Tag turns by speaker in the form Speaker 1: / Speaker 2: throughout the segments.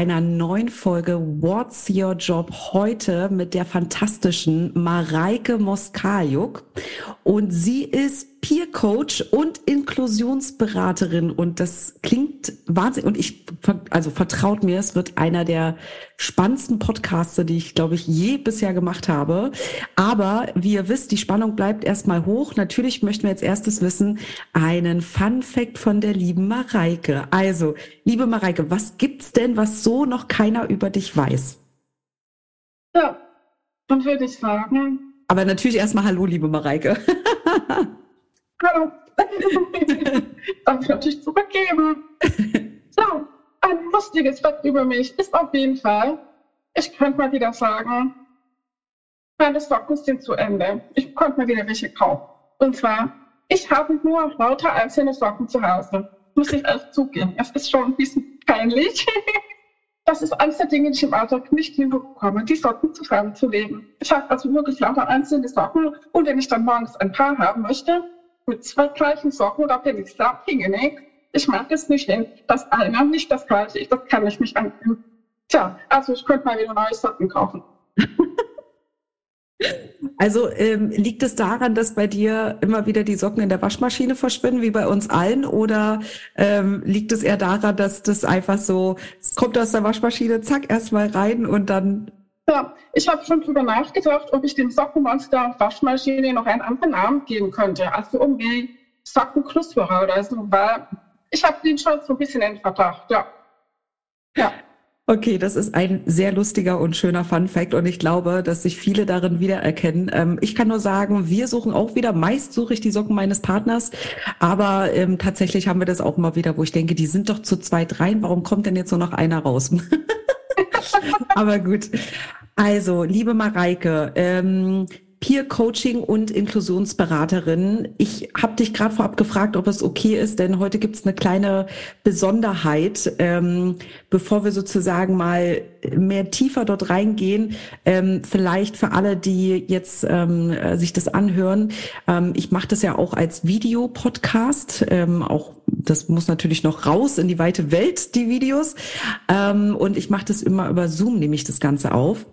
Speaker 1: einer neuen Folge What's Your Job heute mit der fantastischen Mareike Moskajuk. Und sie ist Peer Coach und Inklusionsberaterin und das klingt wahnsinnig und ich also vertraut mir, es wird einer der spannendsten Podcasts, die ich glaube ich je bisher gemacht habe. Aber wie ihr wisst, die Spannung bleibt erstmal hoch. Natürlich möchten wir jetzt erstes wissen einen Fun Fact von der lieben Mareike. Also, liebe Mareike, was gibt's denn, was so noch keiner über dich weiß?
Speaker 2: Ja, dann würde ich sagen.
Speaker 1: Aber natürlich erstmal Hallo, liebe Mareike.
Speaker 2: Hallo. Darf ich natürlich zurückgeben. So, ein lustiges Fakt über mich ist auf jeden Fall, ich könnte mal wieder sagen, meine Socken sind zu Ende. Ich konnte mal wieder welche kaufen. Und zwar, ich habe nur lauter einzelne Socken zu Hause. Muss ich erst zugeben. Es ist schon ein bisschen peinlich. Das ist eines der Dinge, die ich im Alltag nicht hinbekomme, die Socken zusammenzulegen. Ich habe also wirklich lauter einzelne Socken und wenn ich dann morgens ein Paar haben möchte, mit zwei gleichen Socken oder ich sehr pingelig. Ich mag es nicht, wenn das eine nicht das gleiche ist. Das kann ich nicht annehmen. Tja, also ich könnte mal wieder neue Socken kaufen.
Speaker 1: Also ähm, liegt es daran, dass bei dir immer wieder die Socken in der Waschmaschine verschwinden, wie bei uns allen? Oder ähm, liegt es eher daran, dass das einfach so, es kommt aus der Waschmaschine, zack, erstmal rein und dann
Speaker 2: ja, ich habe schon drüber nachgedacht, ob ich dem Sockenmonster Waschmaschine noch einen anderen Namen geben könnte. Also irgendwie Sockenknusperer oder so, weil ich habe den schon so ein bisschen in Verdacht, ja.
Speaker 1: Ja. Okay, das ist ein sehr lustiger und schöner Fun Fact und ich glaube, dass sich viele darin wiedererkennen. Ähm, ich kann nur sagen, wir suchen auch wieder, meist suche ich die Socken meines Partners, aber ähm, tatsächlich haben wir das auch immer wieder, wo ich denke, die sind doch zu zweit rein, warum kommt denn jetzt nur noch einer raus? aber gut. Also, liebe Mareike, ähm, Peer Coaching und Inklusionsberaterin. Ich habe dich gerade vorab gefragt, ob es okay ist, denn heute gibt es eine kleine Besonderheit, ähm, bevor wir sozusagen mal mehr tiefer dort reingehen. Ähm, vielleicht für alle, die jetzt ähm, sich das anhören. Ähm, ich mache das ja auch als Videopodcast. Ähm, auch das muss natürlich noch raus in die weite Welt, die Videos. Ähm, und ich mache das immer über Zoom, nehme ich das Ganze auf.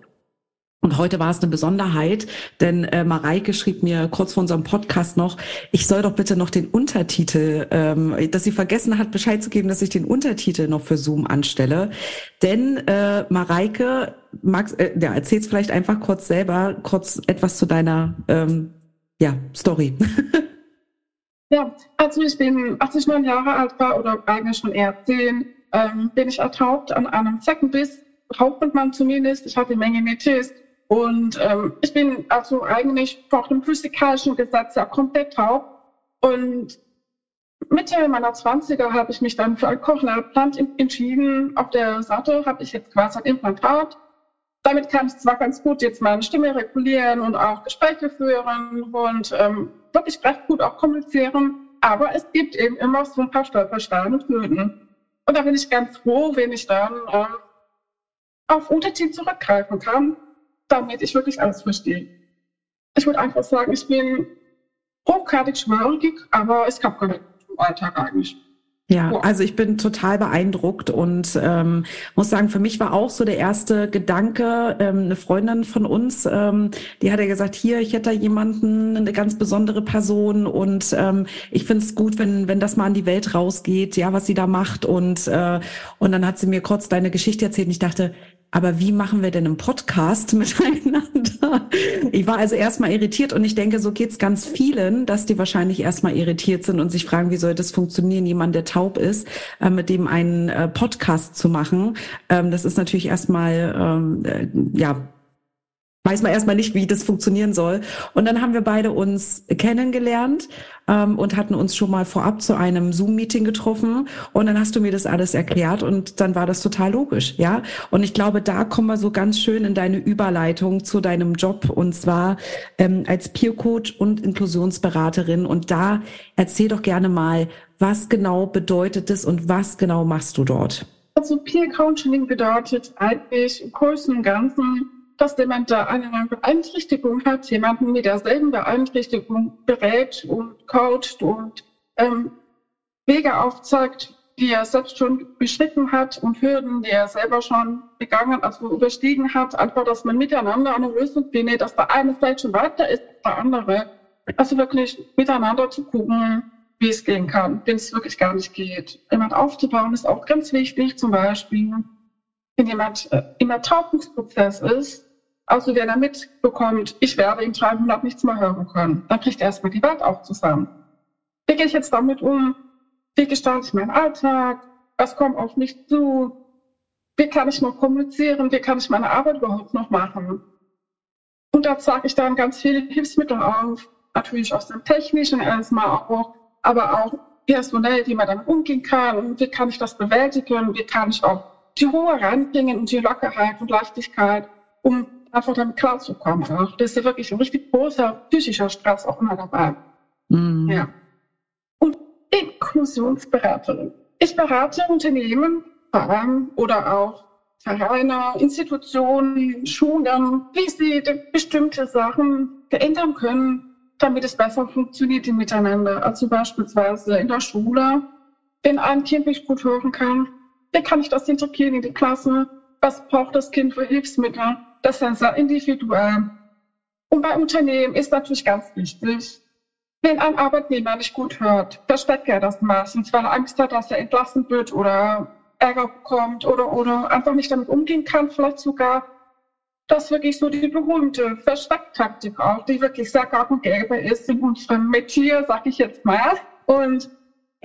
Speaker 1: Und heute war es eine Besonderheit, denn äh, Mareike schrieb mir kurz vor unserem Podcast noch, ich soll doch bitte noch den Untertitel, ähm, dass sie vergessen hat, Bescheid zu geben, dass ich den Untertitel noch für Zoom anstelle. Denn äh, Mareike, magst, äh, ja, erzähl's vielleicht einfach kurz selber, kurz etwas zu deiner ähm, ja, Story.
Speaker 2: ja, also ich bin, als ich neun Jahre alt war oder eigentlich schon eher zehn, ähm, bin ich ertaucht an einem Zeckenbiss Hauptmann zumindest. Ich hatte eine Menge Metis und ähm, ich bin also eigentlich vor dem physikalischen Gesetz ja komplett taub. Und Mitte meiner 20er habe ich mich dann für ein Cochlea-Implant entschieden. Auf der Seite habe ich jetzt quasi ein Implantat. Damit kann ich zwar ganz gut jetzt meine Stimme regulieren und auch Gespräche führen und ähm, wirklich recht gut auch kommunizieren. Aber es gibt eben immer so ein paar Stolpersteine und Hürden. Und da bin ich ganz froh, wenn ich dann äh, auf Untertitel zurückgreifen kann damit ich wirklich alles verstehe. Ich würde einfach sagen, ich bin hochgradig schwörig, aber es gab gar nicht im Alltag eigentlich.
Speaker 1: Ja, also ich bin total beeindruckt und ähm, muss sagen, für mich war auch so der erste Gedanke, ähm, eine Freundin von uns, ähm, die hat ja gesagt, hier, ich hätte da jemanden, eine ganz besondere Person und ähm, ich finde es gut, wenn, wenn das mal an die Welt rausgeht, ja, was sie da macht und, äh, und dann hat sie mir kurz deine Geschichte erzählt und ich dachte, aber wie machen wir denn einen Podcast miteinander? Ich war also erstmal irritiert und ich denke, so geht's ganz vielen, dass die wahrscheinlich erstmal irritiert sind und sich fragen, wie soll das funktionieren, jemand, der taub ist, äh, mit dem einen äh, Podcast zu machen. Ähm, das ist natürlich erstmal, ähm, äh, ja, weiß man erstmal nicht, wie das funktionieren soll. Und dann haben wir beide uns kennengelernt ähm, und hatten uns schon mal vorab zu einem Zoom-Meeting getroffen. Und dann hast du mir das alles erklärt und dann war das total logisch, ja. Und ich glaube, da kommen wir so ganz schön in deine Überleitung zu deinem Job und zwar ähm, als Peer Coach und Inklusionsberaterin. Und da erzähl doch gerne mal, was genau bedeutet es und was genau machst du dort?
Speaker 2: Also Peer Coaching bedeutet eigentlich im Großen und Ganzen dass jemand da eine Beeinträchtigung hat, jemanden mit derselben Beeinträchtigung berät und coacht und ähm, Wege aufzeigt, die er selbst schon beschritten hat und Hürden, die er selber schon begangen, also überstiegen hat, einfach, dass man miteinander eine Lösung findet, dass der eine vielleicht schon weiter ist als der andere. Also wirklich miteinander zu gucken, wie es gehen kann, wenn es wirklich gar nicht geht. Jemand aufzubauen ist auch ganz wichtig, zum Beispiel, wenn jemand äh, im Ertaubungsprozess ist, also wenn er mitbekommt, ich werde in drei Monaten nichts mehr hören können, dann kriegt er erstmal die Welt auch zusammen. Wie gehe ich jetzt damit um? Wie gestalte ich meinen Alltag? Was kommt auf mich zu? Wie kann ich noch kommunizieren? Wie kann ich meine Arbeit überhaupt noch machen? Und da zeige ich dann ganz viele Hilfsmittel auf. Natürlich aus dem Technischen erstmal auch, aber auch personell, wie man damit umgehen kann wie kann ich das bewältigen, wie kann ich auch die Ruhe reinbringen und die Lockerheit und Leichtigkeit, um einfach damit klarzukommen. Auch. Das ist ja wirklich ein richtig großer psychischer Stress auch immer dabei. Mhm. Ja. Inklusionsberaterin. Ich berate Unternehmen oder auch Vereine, Institutionen, Schulen, wie sie bestimmte Sachen verändern können, damit es besser funktioniert im Miteinander. Also beispielsweise in der Schule, wenn ein Kind nicht gut hören kann, wie kann ich das integrieren in die Klasse? Was braucht das Kind für Hilfsmittel? Das ist sehr individuell. Und bei Unternehmen ist natürlich ganz wichtig, wenn ein Arbeitnehmer nicht gut hört, versteckt er das meistens, weil er Angst hat, dass er entlassen wird oder Ärger bekommt oder, oder einfach nicht damit umgehen kann, vielleicht sogar. Das wirklich so die berühmte Verstecktaktik auch, die wirklich sehr gang und gäbe ist in unserem Metier, sag ich jetzt mal. Und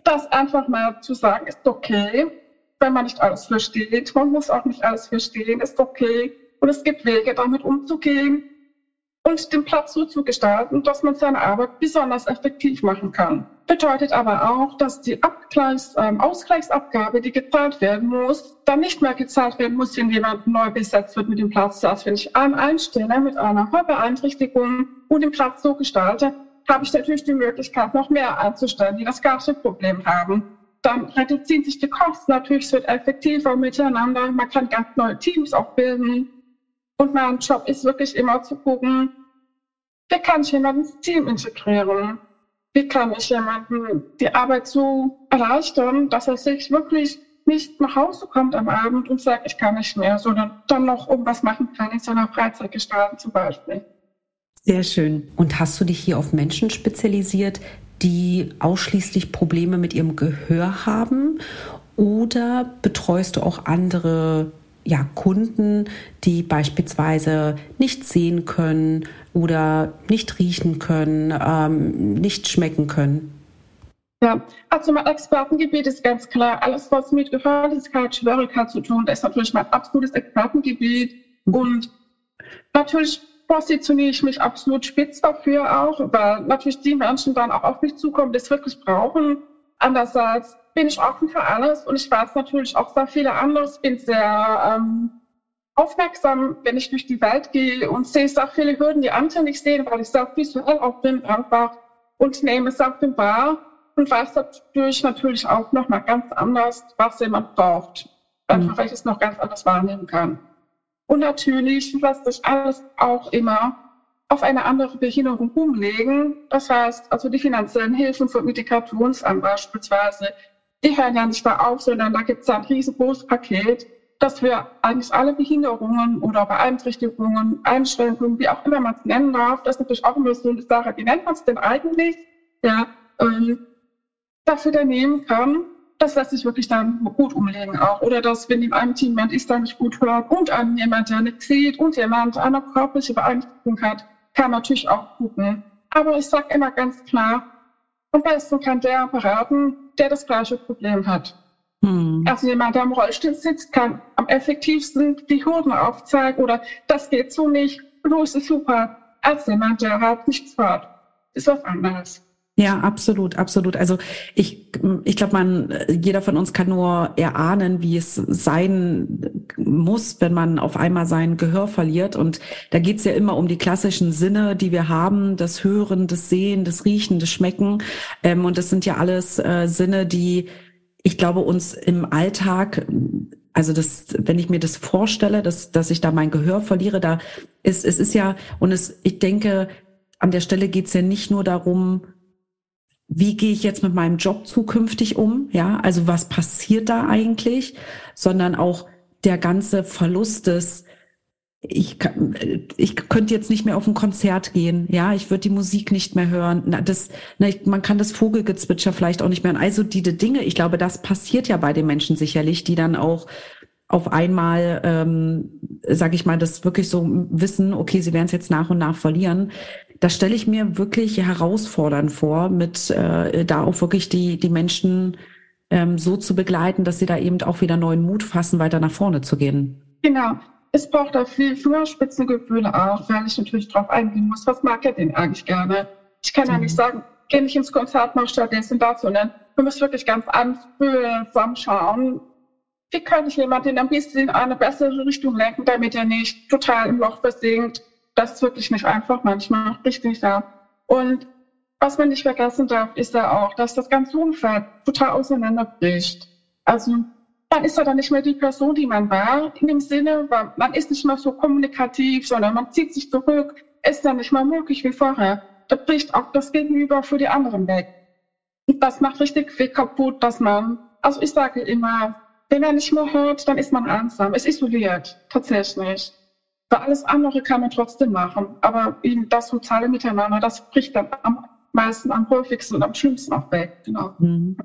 Speaker 2: das einfach mal zu sagen, ist okay, wenn man nicht alles versteht. Man muss auch nicht alles verstehen, ist okay. Und es gibt Wege, damit umzugehen und den Platz so zu gestalten, dass man seine Arbeit besonders effektiv machen kann. Bedeutet aber auch, dass die Abgleichs, äh, Ausgleichsabgabe, die gezahlt werden muss, dann nicht mehr gezahlt werden muss, wenn jemand neu besetzt wird mit dem Platz. Also wenn ich einen einstelle mit einer Hörbeeinträchtigung und den Platz so gestalte, habe ich natürlich die Möglichkeit, noch mehr einzustellen, die das gleiche Problem haben. Dann reduzieren sich die Kosten natürlich, es wird effektiver miteinander. Man kann ganz neue Teams auch bilden. Und mein Job ist wirklich immer zu gucken, wie kann ich jemanden ins Team integrieren? Wie kann ich jemanden die Arbeit so erleichtern, dass er sich wirklich nicht nach Hause kommt am Abend und sagt, ich kann nicht mehr, sondern dann noch irgendwas machen kann in seiner Freizeit gestalten zum Beispiel.
Speaker 1: Sehr schön. Und hast du dich hier auf Menschen spezialisiert, die ausschließlich Probleme mit ihrem Gehör haben? Oder betreust du auch andere ja, Kunden, die beispielsweise nicht sehen können oder nicht riechen können, ähm, nicht schmecken können?
Speaker 2: Ja, also mein Expertengebiet ist ganz klar alles, was mit Gehörlosigkeit, Schwierigkeit zu tun, das ist natürlich mein absolutes Expertengebiet. Mhm. Und natürlich positioniere ich mich absolut spitz dafür auch, weil natürlich die Menschen dann auch auf mich zukommen, die es wirklich brauchen. Andererseits bin ich offen für alles und ich weiß natürlich auch sehr viele anderes, bin sehr ähm, aufmerksam, wenn ich durch die Welt gehe und sehe sehr viele Hürden, die andere nicht sehen, weil ich sehr visuell auch bin einfach und nehme es auf den wahr und weiß dadurch natürlich auch nochmal ganz anders, was jemand braucht. Einfach, mhm. weil ich es noch ganz anders wahrnehmen kann. Und natürlich lässt sich alles auch immer auf eine andere Behinderung umlegen. Das heißt, also die finanziellen Hilfen für Migrationsamt beispielsweise, die hören ja nicht da auf, sondern da gibt es ein riesengroßes Paket, das für eigentlich alle Behinderungen oder Beeinträchtigungen, Einschränkungen, wie auch immer man es nennen darf, das ist natürlich auch immer so eine Sache, wie nennt man es denn eigentlich, ja, ähm, dafür dann nehmen kann. Das lässt sich wirklich dann gut umlegen auch. Oder dass, wenn in einem Team jemand ist, der nicht gut hört und an jemand, der nicht sieht und jemand eine körperliche Beeinträchtigung hat, kann man natürlich auch gucken. Aber ich sage immer ganz klar, am besten kann der beraten, der das gleiche Problem hat. Hm. Also jemand, der im Rollstuhl sitzt, kann am effektivsten die Hürden aufzeigen oder das geht so nicht, los ist super, als jemand, der halt nichts hört. Ist was anderes.
Speaker 1: Ja, absolut, absolut. Also ich, ich glaube, man, jeder von uns kann nur erahnen, wie es sein muss, wenn man auf einmal sein Gehör verliert. Und da geht's ja immer um die klassischen Sinne, die wir haben, das Hören, das Sehen, das Riechen, das Schmecken. Ähm, und das sind ja alles äh, Sinne, die, ich glaube, uns im Alltag also das, wenn ich mir das vorstelle, dass, dass ich da mein Gehör verliere, da ist, es ist ja, und es, ich denke, an der Stelle geht's ja nicht nur darum, wie gehe ich jetzt mit meinem Job zukünftig um? Ja, also was passiert da eigentlich? Sondern auch der ganze Verlust des, ich, ich könnte jetzt nicht mehr auf ein Konzert gehen, ja, ich würde die Musik nicht mehr hören. Na, das, na, ich, man kann das Vogelgezwitscher vielleicht auch nicht mehr hören. Also diese Dinge, ich glaube, das passiert ja bei den Menschen sicherlich, die dann auch auf einmal, ähm, sage ich mal, das wirklich so wissen, okay, sie werden es jetzt nach und nach verlieren. Das stelle ich mir wirklich herausfordernd vor, mit äh, da auch wirklich die, die Menschen ähm, so zu begleiten, dass sie da eben auch wieder neuen Mut fassen, weiter nach vorne zu gehen.
Speaker 2: Genau. Es braucht auch viel Fingerspitzengefühle auch, weil ich natürlich drauf eingehen muss, was mag er denn eigentlich gerne? Ich kann ja nicht sagen, geh nicht ins Konzert, mach stattdessen das, sondern wir müssen wirklich ganz anfühlen, zusammenschauen, wie kann ich jemanden ein bisschen in eine bessere Richtung lenken, damit er nicht total im Loch versinkt. Das ist wirklich nicht einfach manchmal, richtig ja. Und was man nicht vergessen darf, ist ja auch, dass das ganze Umfeld total auseinanderbricht. Also man ist ja dann nicht mehr die Person, die man war, in dem Sinne, weil man ist nicht mehr so kommunikativ, sondern man zieht sich zurück, ist dann nicht mehr möglich wie vorher. Da bricht auch das Gegenüber für die anderen weg. Und das macht richtig viel kaputt, dass man, also ich sage immer, wenn er nicht mehr hört, dann ist man einsam, ist isoliert, tatsächlich. Weil alles andere kann man trotzdem machen. Aber eben das soziale Miteinander, das bricht dann am meisten, am häufigsten und am schlimmsten auch weg. Genau. Mhm.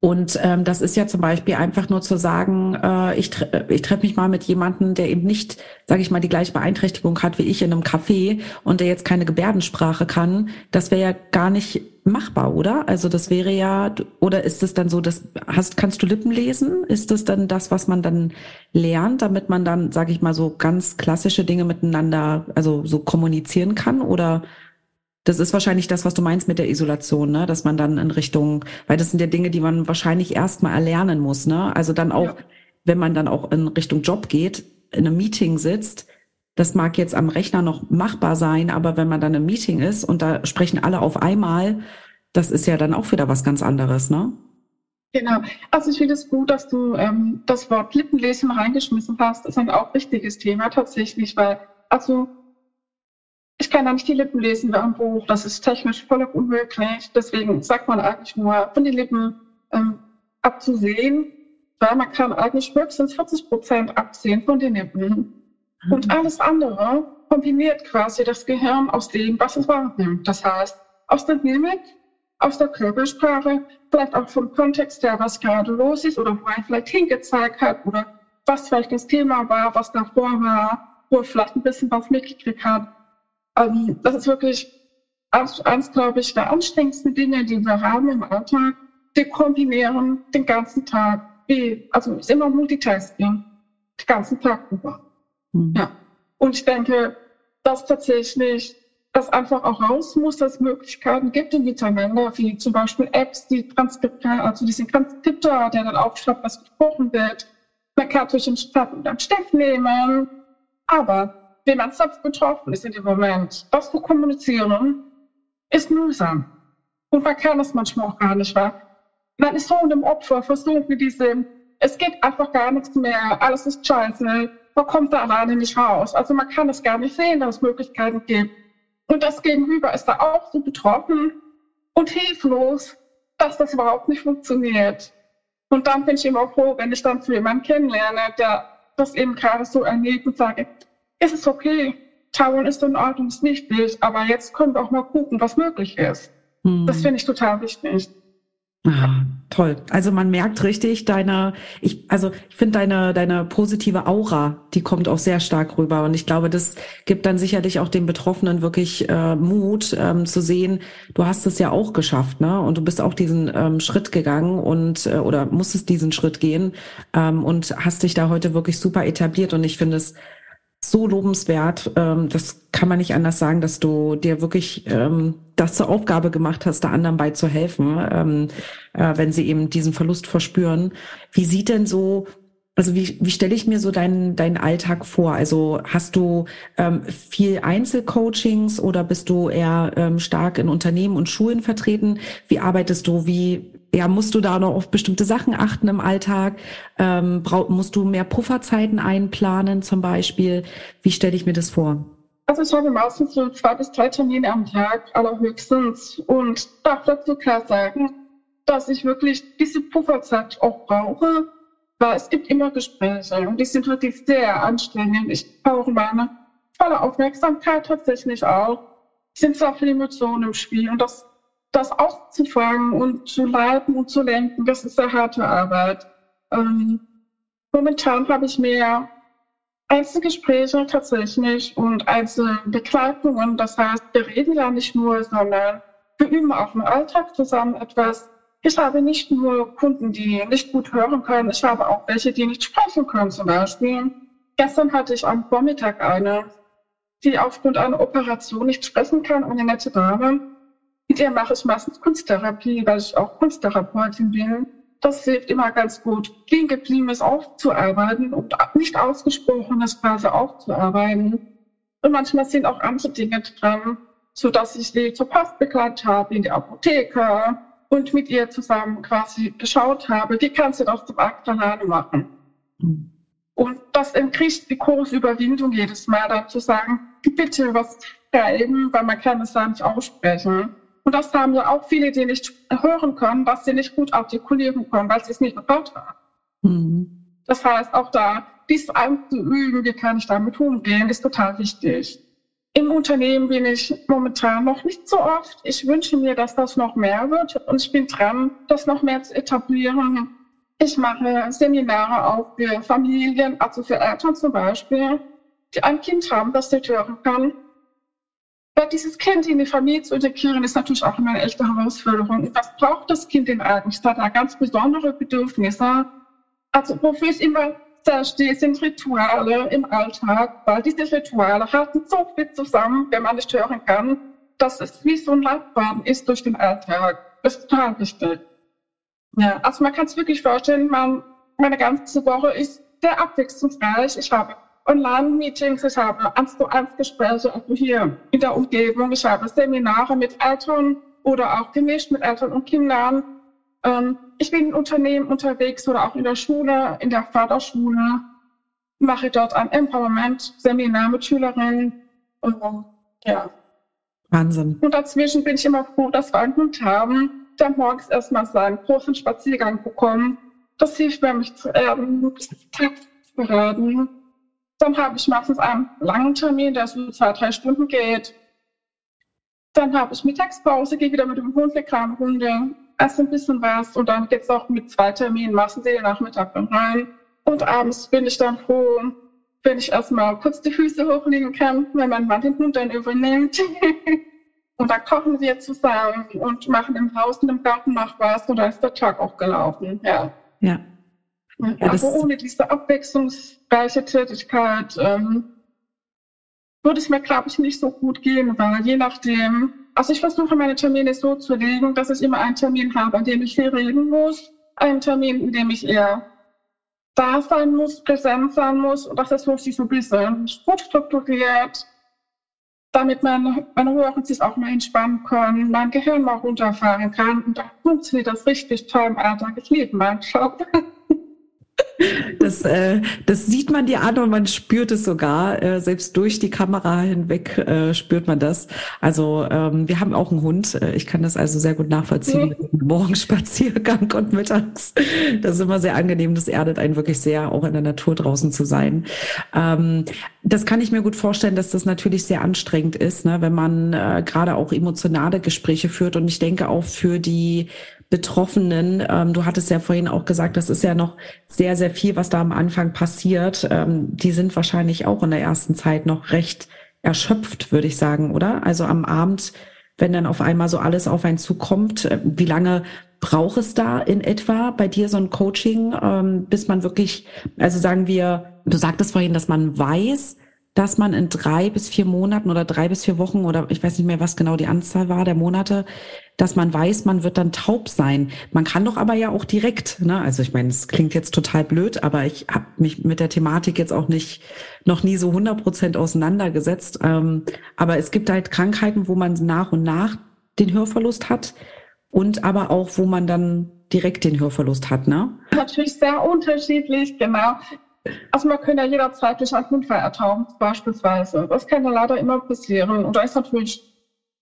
Speaker 1: Und ähm, das ist ja zum Beispiel einfach nur zu sagen, äh, ich, tre ich treffe mich mal mit jemandem, der eben nicht, sage ich mal, die gleiche Beeinträchtigung hat wie ich in einem Café und der jetzt keine Gebärdensprache kann. Das wäre ja gar nicht machbar, oder? Also das wäre ja, oder ist es dann so, dass hast, kannst du Lippen lesen? Ist das dann das, was man dann lernt, damit man dann, sage ich mal, so ganz klassische Dinge miteinander, also so kommunizieren kann? Oder das ist wahrscheinlich das, was du meinst mit der Isolation, ne? Dass man dann in Richtung, weil das sind ja Dinge, die man wahrscheinlich erstmal erlernen muss, ne? Also dann auch, ja. wenn man dann auch in Richtung Job geht, in einem Meeting sitzt, das mag jetzt am Rechner noch machbar sein, aber wenn man dann im Meeting ist und da sprechen alle auf einmal, das ist ja dann auch wieder was ganz anderes, ne?
Speaker 2: Genau. Also ich finde es gut, dass du ähm, das Wort Lippenlesen reingeschmissen hast. Das ist ein auch wichtiges Thema tatsächlich, weil also ich kann da nicht die Lippen lesen wie ein Buch. Das ist technisch völlig unmöglich. Deswegen sagt man eigentlich nur, von den Lippen ähm, abzusehen, weil man kann eigentlich höchstens 40 Prozent absehen von den Lippen. Mhm. Und alles andere kombiniert quasi das Gehirn aus dem, was es wahrnimmt. Das heißt, aus der Mimik, aus der Körpersprache, vielleicht auch vom Kontext her, was gerade los ist oder wo er vielleicht hingezeigt hat oder was vielleicht das Thema war, was davor war, wo er vielleicht ein bisschen was mitgekriegt hat. Ähm, das ist wirklich eins, glaube ich, der anstrengendsten Dinge, die wir haben im Alltag. Wir kombinieren den ganzen Tag, wie, also ist immer Multitasking, den ganzen Tag über. Mhm. Ja. Und ich denke, dass tatsächlich das einfach auch raus muss, dass es Möglichkeiten gibt im Miteinander, wie zum Beispiel Apps, die Transkripte, also diesen Transkriptor, der dann aufschreibt, was gesprochen wird. Man kann natürlich einen Stab und einen Stift nehmen, aber man selbst betroffen ist in dem Moment, das zu kommunizieren, ist mühsam. Und man kann es manchmal auch gar nicht, weil man ist so in dem Opfer, versucht mit diesem, es geht einfach gar nichts mehr, alles ist scheiße, man kommt da alleine nicht raus. Also man kann es gar nicht sehen, dass es Möglichkeiten gibt. Und das Gegenüber ist da auch so betroffen und hilflos, dass das überhaupt nicht funktioniert. Und dann bin ich immer froh, wenn ich dann zu jemanden kennenlerne, der das eben gerade so erlebt und sage, ist es okay, Taiwan ist in Ordnung, ist nicht wild, aber jetzt können wir auch mal gucken, was möglich ist. Hm. Das finde ich total wichtig.
Speaker 1: Ah, toll. Also man merkt richtig deine, ich, also ich finde deine, deine positive Aura, die kommt auch sehr stark rüber. Und ich glaube, das gibt dann sicherlich auch den Betroffenen wirklich äh, Mut ähm, zu sehen, du hast es ja auch geschafft, ne? Und du bist auch diesen ähm, Schritt gegangen und äh, oder musstest diesen Schritt gehen ähm, und hast dich da heute wirklich super etabliert. Und ich finde es so lobenswert. Ähm, das kann man nicht anders sagen, dass du dir wirklich ähm, das zur Aufgabe gemacht hast, da anderen bei zu helfen, ähm, äh, wenn sie eben diesen Verlust verspüren. Wie sieht denn so also wie, wie stelle ich mir so deinen, deinen Alltag vor? Also hast du ähm, viel Einzelcoachings oder bist du eher ähm, stark in Unternehmen und Schulen vertreten? Wie arbeitest du? Wie ja, musst du da noch auf bestimmte Sachen achten im Alltag? Ähm, brauch, musst du mehr Pufferzeiten einplanen zum Beispiel? Wie stelle ich mir das vor?
Speaker 2: Also ich habe meistens so zwei bis drei Termine am Tag, allerhöchstens. Und darf dazu klar sagen, dass ich wirklich diese Pufferzeit auch brauche, weil es gibt immer Gespräche und die sind wirklich sehr anstrengend. Ich brauche meine volle Aufmerksamkeit tatsächlich auch. Es sind sehr viele Emotionen im Spiel und das, das aufzufangen und zu leiten und zu lenken, das ist eine harte Arbeit. Ähm, momentan habe ich mehr Einzelgespräche tatsächlich und Einzelbegleitungen. Das heißt, wir reden ja nicht nur, sondern wir üben auch im Alltag zusammen etwas. Ich habe nicht nur Kunden, die nicht gut hören können, ich habe auch welche, die nicht sprechen können zum Beispiel. Gestern hatte ich am Vormittag eine, die aufgrund einer Operation nicht sprechen kann, eine nette Dame. Mit ihr mache ich meistens Kunsttherapie, weil ich auch Kunsttherapeutin bin. Das hilft immer ganz gut, liegen gebliebenes aufzuarbeiten und nicht ausgesprochenes quasi aufzuarbeiten. Und manchmal sind auch andere Dinge dran, so dass ich sie zur Post begleitet habe in die Apotheke und mit ihr zusammen quasi geschaut habe, wie kannst du das zum alleine machen. Mhm. Und das entkriegt die große Überwindung jedes Mal, dann zu sagen, bitte was schreiben, weil man kann es da nicht aussprechen. Und das haben ja auch viele, die nicht hören können, was sie nicht gut artikulieren können, weil sie es nicht gehört haben. Mhm. Das heißt, auch da, dies einzuüben, wie kann ich damit umgehen, ist total wichtig. Im Unternehmen bin ich momentan noch nicht so oft. Ich wünsche mir, dass das noch mehr wird und ich bin dran, das noch mehr zu etablieren. Ich mache Seminare auch für Familien, also für Eltern zum Beispiel, die ein Kind haben, das nicht hören kann. Dieses Kind in die Familie zu integrieren, ist natürlich auch immer eine echte Herausforderung. Was braucht das Kind denn eigentlich? Hat da ganz besondere Bedürfnisse. Also wofür ich immer verstehe, sind Rituale im Alltag, weil diese Rituale halten so viel zusammen, wenn man nicht hören kann, dass es wie so ein Leitfaden ist durch den Alltag. Das ist total wichtig. Ja, also man kann es wirklich vorstellen, man, meine ganze Woche ist sehr abwechslungsreich. Ich habe Online-Meetings, ich habe eins zu eins Gespräche also hier in der Umgebung. Ich habe Seminare mit Eltern oder auch gemischt mit Eltern und Kindern. Ähm, ich bin in Unternehmen unterwegs oder auch in der Schule, in der Vaterschule, mache dort ein Empowerment-Seminar mit Schülerinnen. Ja.
Speaker 1: Wahnsinn.
Speaker 2: Und dazwischen bin ich immer froh, dass wir einen Hund haben, der morgens erstmal seinen großen Spaziergang bekommt. Das hilft mir, mich zu erden, Tag zu beraten. Dann habe ich meistens einen langen Termin, der so zwei, drei Stunden geht. Dann habe ich Mittagspause, gehe wieder mit dem Hund eine Runde esse ein bisschen was und dann geht es auch mit zwei Terminen, sie den Nachmittag dann rein. Und abends bin ich dann froh, wenn ich erstmal kurz die Füße hochlegen kann, wenn mein Mann den Hund dann übernimmt. und dann kochen wir zusammen und machen im Haus und im Garten noch was und dann ist der Tag auch gelaufen. Ja.
Speaker 1: Ja.
Speaker 2: Ja Aber ohne diese abwechslungsreiche Tätigkeit ähm, würde es mir, glaube ich, nicht so gut gehen, weil je nachdem, also ich versuche meine Termine so zu legen, dass ich immer einen Termin habe, an dem ich viel reden muss, einen Termin, in dem ich eher da sein muss, präsent sein muss und das ist wirklich so ein bisschen gut strukturiert, damit meine, meine Hörer sich auch mal entspannen können, mein Gehirn mal runterfahren kann und dann funktioniert das richtig toll im Alltag. Ich liebe meinen Job.
Speaker 1: Das, äh, das sieht man dir an und man spürt es sogar. Äh, selbst durch die Kamera hinweg äh, spürt man das. Also ähm, wir haben auch einen Hund. Äh, ich kann das also sehr gut nachvollziehen dem Morgenspaziergang und mittags. Das ist immer sehr angenehm. Das erdet einen wirklich sehr, auch in der Natur draußen zu sein. Ähm, das kann ich mir gut vorstellen, dass das natürlich sehr anstrengend ist, ne, wenn man äh, gerade auch emotionale Gespräche führt. Und ich denke auch für die Betroffenen. Ähm, du hattest ja vorhin auch gesagt, das ist ja noch sehr, sehr viel, was da am Anfang passiert. Ähm, die sind wahrscheinlich auch in der ersten Zeit noch recht erschöpft, würde ich sagen, oder? Also am Abend, wenn dann auf einmal so alles auf einen zukommt, äh, wie lange braucht es da in etwa bei dir so ein Coaching, ähm, bis man wirklich, also sagen wir, du sagtest vorhin, dass man weiß, dass man in drei bis vier Monaten oder drei bis vier Wochen oder ich weiß nicht mehr, was genau die Anzahl war der Monate, dass man weiß, man wird dann taub sein. Man kann doch aber ja auch direkt, ne? also ich meine, es klingt jetzt total blöd, aber ich habe mich mit der Thematik jetzt auch nicht noch nie so 100 Prozent auseinandergesetzt. Ähm, aber es gibt halt Krankheiten, wo man nach und nach den Hörverlust hat und aber auch, wo man dann direkt den Hörverlust hat, ne?
Speaker 2: Natürlich sehr unterschiedlich, genau. Also man kann ja jederzeit durch einen Unfall ertauchen, beispielsweise. Das kann ja leider immer passieren. Und da ist natürlich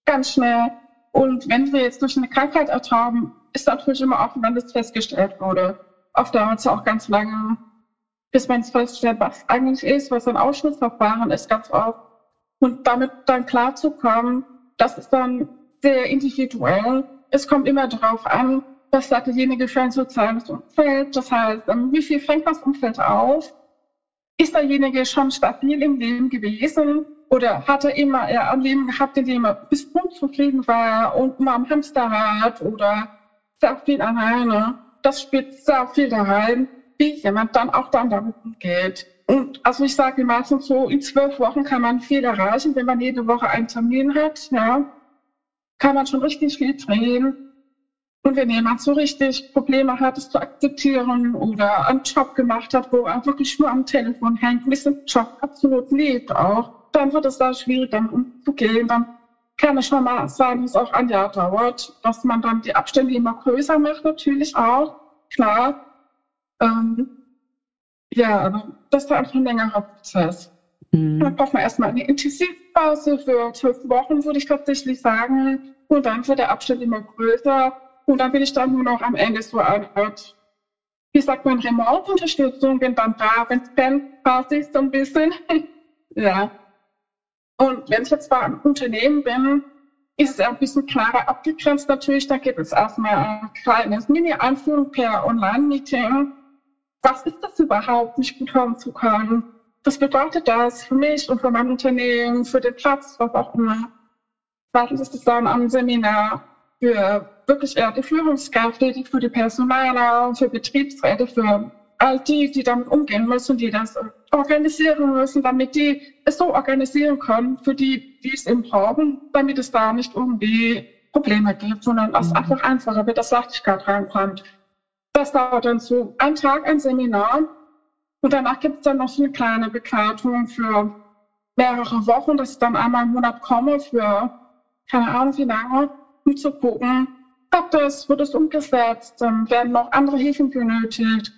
Speaker 2: ganz schnell. Und wenn wir jetzt durch eine Krankheit ertauchen, ist natürlich immer auch, wenn das festgestellt wurde. Oft dauert es ja auch ganz lange, bis man es feststellt, was eigentlich ist, was ein Ausschlussverfahren ist, ganz oft. Und damit dann klarzukommen, das ist dann sehr individuell. Es kommt immer darauf an, was sagt derjenige für ein soziales Umfeld. Das heißt, ähm, wie viel fängt das Umfeld auf? Ist derjenige schon stabil im Leben gewesen? Oder hat er immer eher ein Leben gehabt, in dem er bis unzufrieden war und immer am Hamsterrad oder sehr viel alleine? Das spielt sehr viel da rein, wie jemand dann auch dann damit umgeht. Und also ich sage meistens so, in zwölf Wochen kann man viel erreichen, wenn man jede Woche einen Termin hat, ja, kann man schon richtig viel drehen. Und wenn jemand so richtig Probleme hat, es zu akzeptieren oder einen Job gemacht hat, wo er wirklich nur am Telefon hängt, diesen Job absolut liebt auch, dann wird es da schwierig, dann umzugehen. Dann kann es schon mal sein, dass es auch ein Jahr dauert, dass man dann die Abstände immer größer macht, natürlich auch, klar. Ähm, ja, das ist einfach ein längerer Prozess. Mhm. Dann braucht man erstmal eine Intensivpause für zwölf Wochen, würde ich tatsächlich sagen. Und dann wird der Abstand immer größer. Und dann bin ich dann nur noch am Ende so eine Art, wie sagt man, Remote-Unterstützung, bin dann da, wenn es brennt, quasi so ein bisschen. ja. Und wenn ich jetzt bei einem Unternehmen bin, ist es ein bisschen klarer abgegrenzt natürlich. Da gibt es erstmal ein kleines Mini-Einführung per Online-Meeting. Was ist das überhaupt, gut hören zu können? Was bedeutet das für mich und für mein Unternehmen, für den Platz, was auch immer? Zweitens ist es dann ein Seminar für wirklich eher die Führungskräfte, die für die Personaler, für Betriebsräte, für all die, die damit umgehen müssen, die das organisieren müssen, damit die es so organisieren können, für die, die es eben brauchen, damit es da nicht irgendwie Probleme gibt, sondern es mhm. einfach einfacher wird, dass Sachlichkeit reinkommt. Das dauert dann so ein Tag, ein Seminar. Und danach gibt es dann noch so eine kleine Begleitung für mehrere Wochen, dass ich dann einmal im Monat komme für keine Ahnung wie lange, um zu gucken, ob das, wird es umgesetzt, werden noch andere Hilfen benötigt.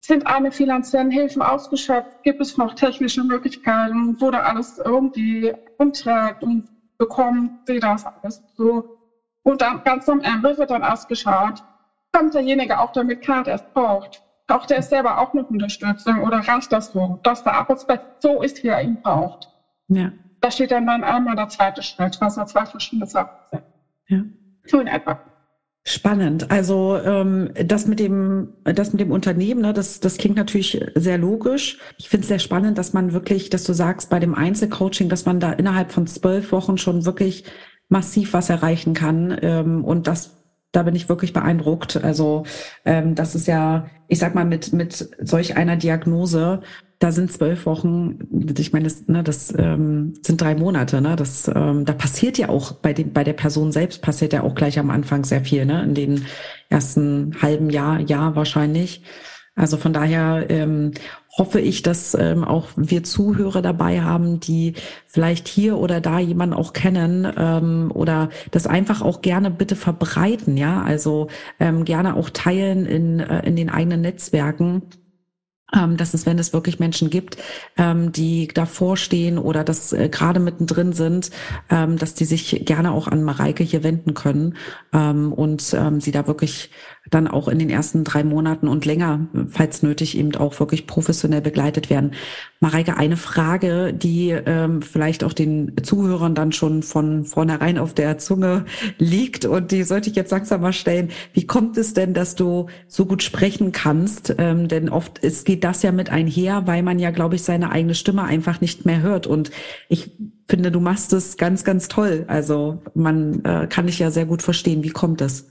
Speaker 2: Sind alle finanziellen Hilfen ausgeschöpft? Gibt es noch technische Möglichkeiten? Wurde alles irgendwie umträgt und bekommen sie das alles so? Und dann ganz am Ende wird dann erst geschaut, kommt derjenige auch damit klar, der es braucht? Braucht er selber auch noch Unterstützung oder reicht das so, dass der Arbeitsplatz so ist, wie er ihn braucht? Ja. Da steht dann, dann einmal der zweite Schritt, was ja zwei verschiedene Sachen sind. Ja.
Speaker 1: So in etwa. Spannend. Also ähm, das mit dem, das mit dem Unternehmen, ne, das, das klingt natürlich sehr logisch. Ich finde es sehr spannend, dass man wirklich, dass du sagst, bei dem Einzelcoaching, dass man da innerhalb von zwölf Wochen schon wirklich massiv was erreichen kann. Ähm, und das, da bin ich wirklich beeindruckt. Also ähm, das ist ja, ich sag mal, mit, mit solch einer Diagnose da sind zwölf Wochen, ich meine, das, ne, das ähm, sind drei Monate, ne? Das, ähm, da passiert ja auch bei dem, bei der Person selbst passiert ja auch gleich am Anfang sehr viel, ne? In den ersten halben Jahr, Jahr wahrscheinlich. Also von daher ähm, hoffe ich, dass ähm, auch wir Zuhörer dabei haben, die vielleicht hier oder da jemanden auch kennen ähm, oder das einfach auch gerne bitte verbreiten, ja, also ähm, gerne auch teilen in, äh, in den eigenen Netzwerken dass es, wenn es wirklich Menschen gibt, ähm, die davor stehen oder das äh, gerade mittendrin sind, ähm, dass die sich gerne auch an Mareike hier wenden können ähm, und ähm, sie da wirklich dann auch in den ersten drei Monaten und länger, falls nötig, eben auch wirklich professionell begleitet werden. Mareike, eine Frage, die ähm, vielleicht auch den Zuhörern dann schon von vornherein auf der Zunge liegt und die sollte ich jetzt langsam mal stellen. Wie kommt es denn, dass du so gut sprechen kannst? Ähm, denn oft es das ja mit einher, weil man ja, glaube ich, seine eigene Stimme einfach nicht mehr hört. Und ich finde, du machst es ganz, ganz toll. Also man äh, kann dich ja sehr gut verstehen. Wie kommt es?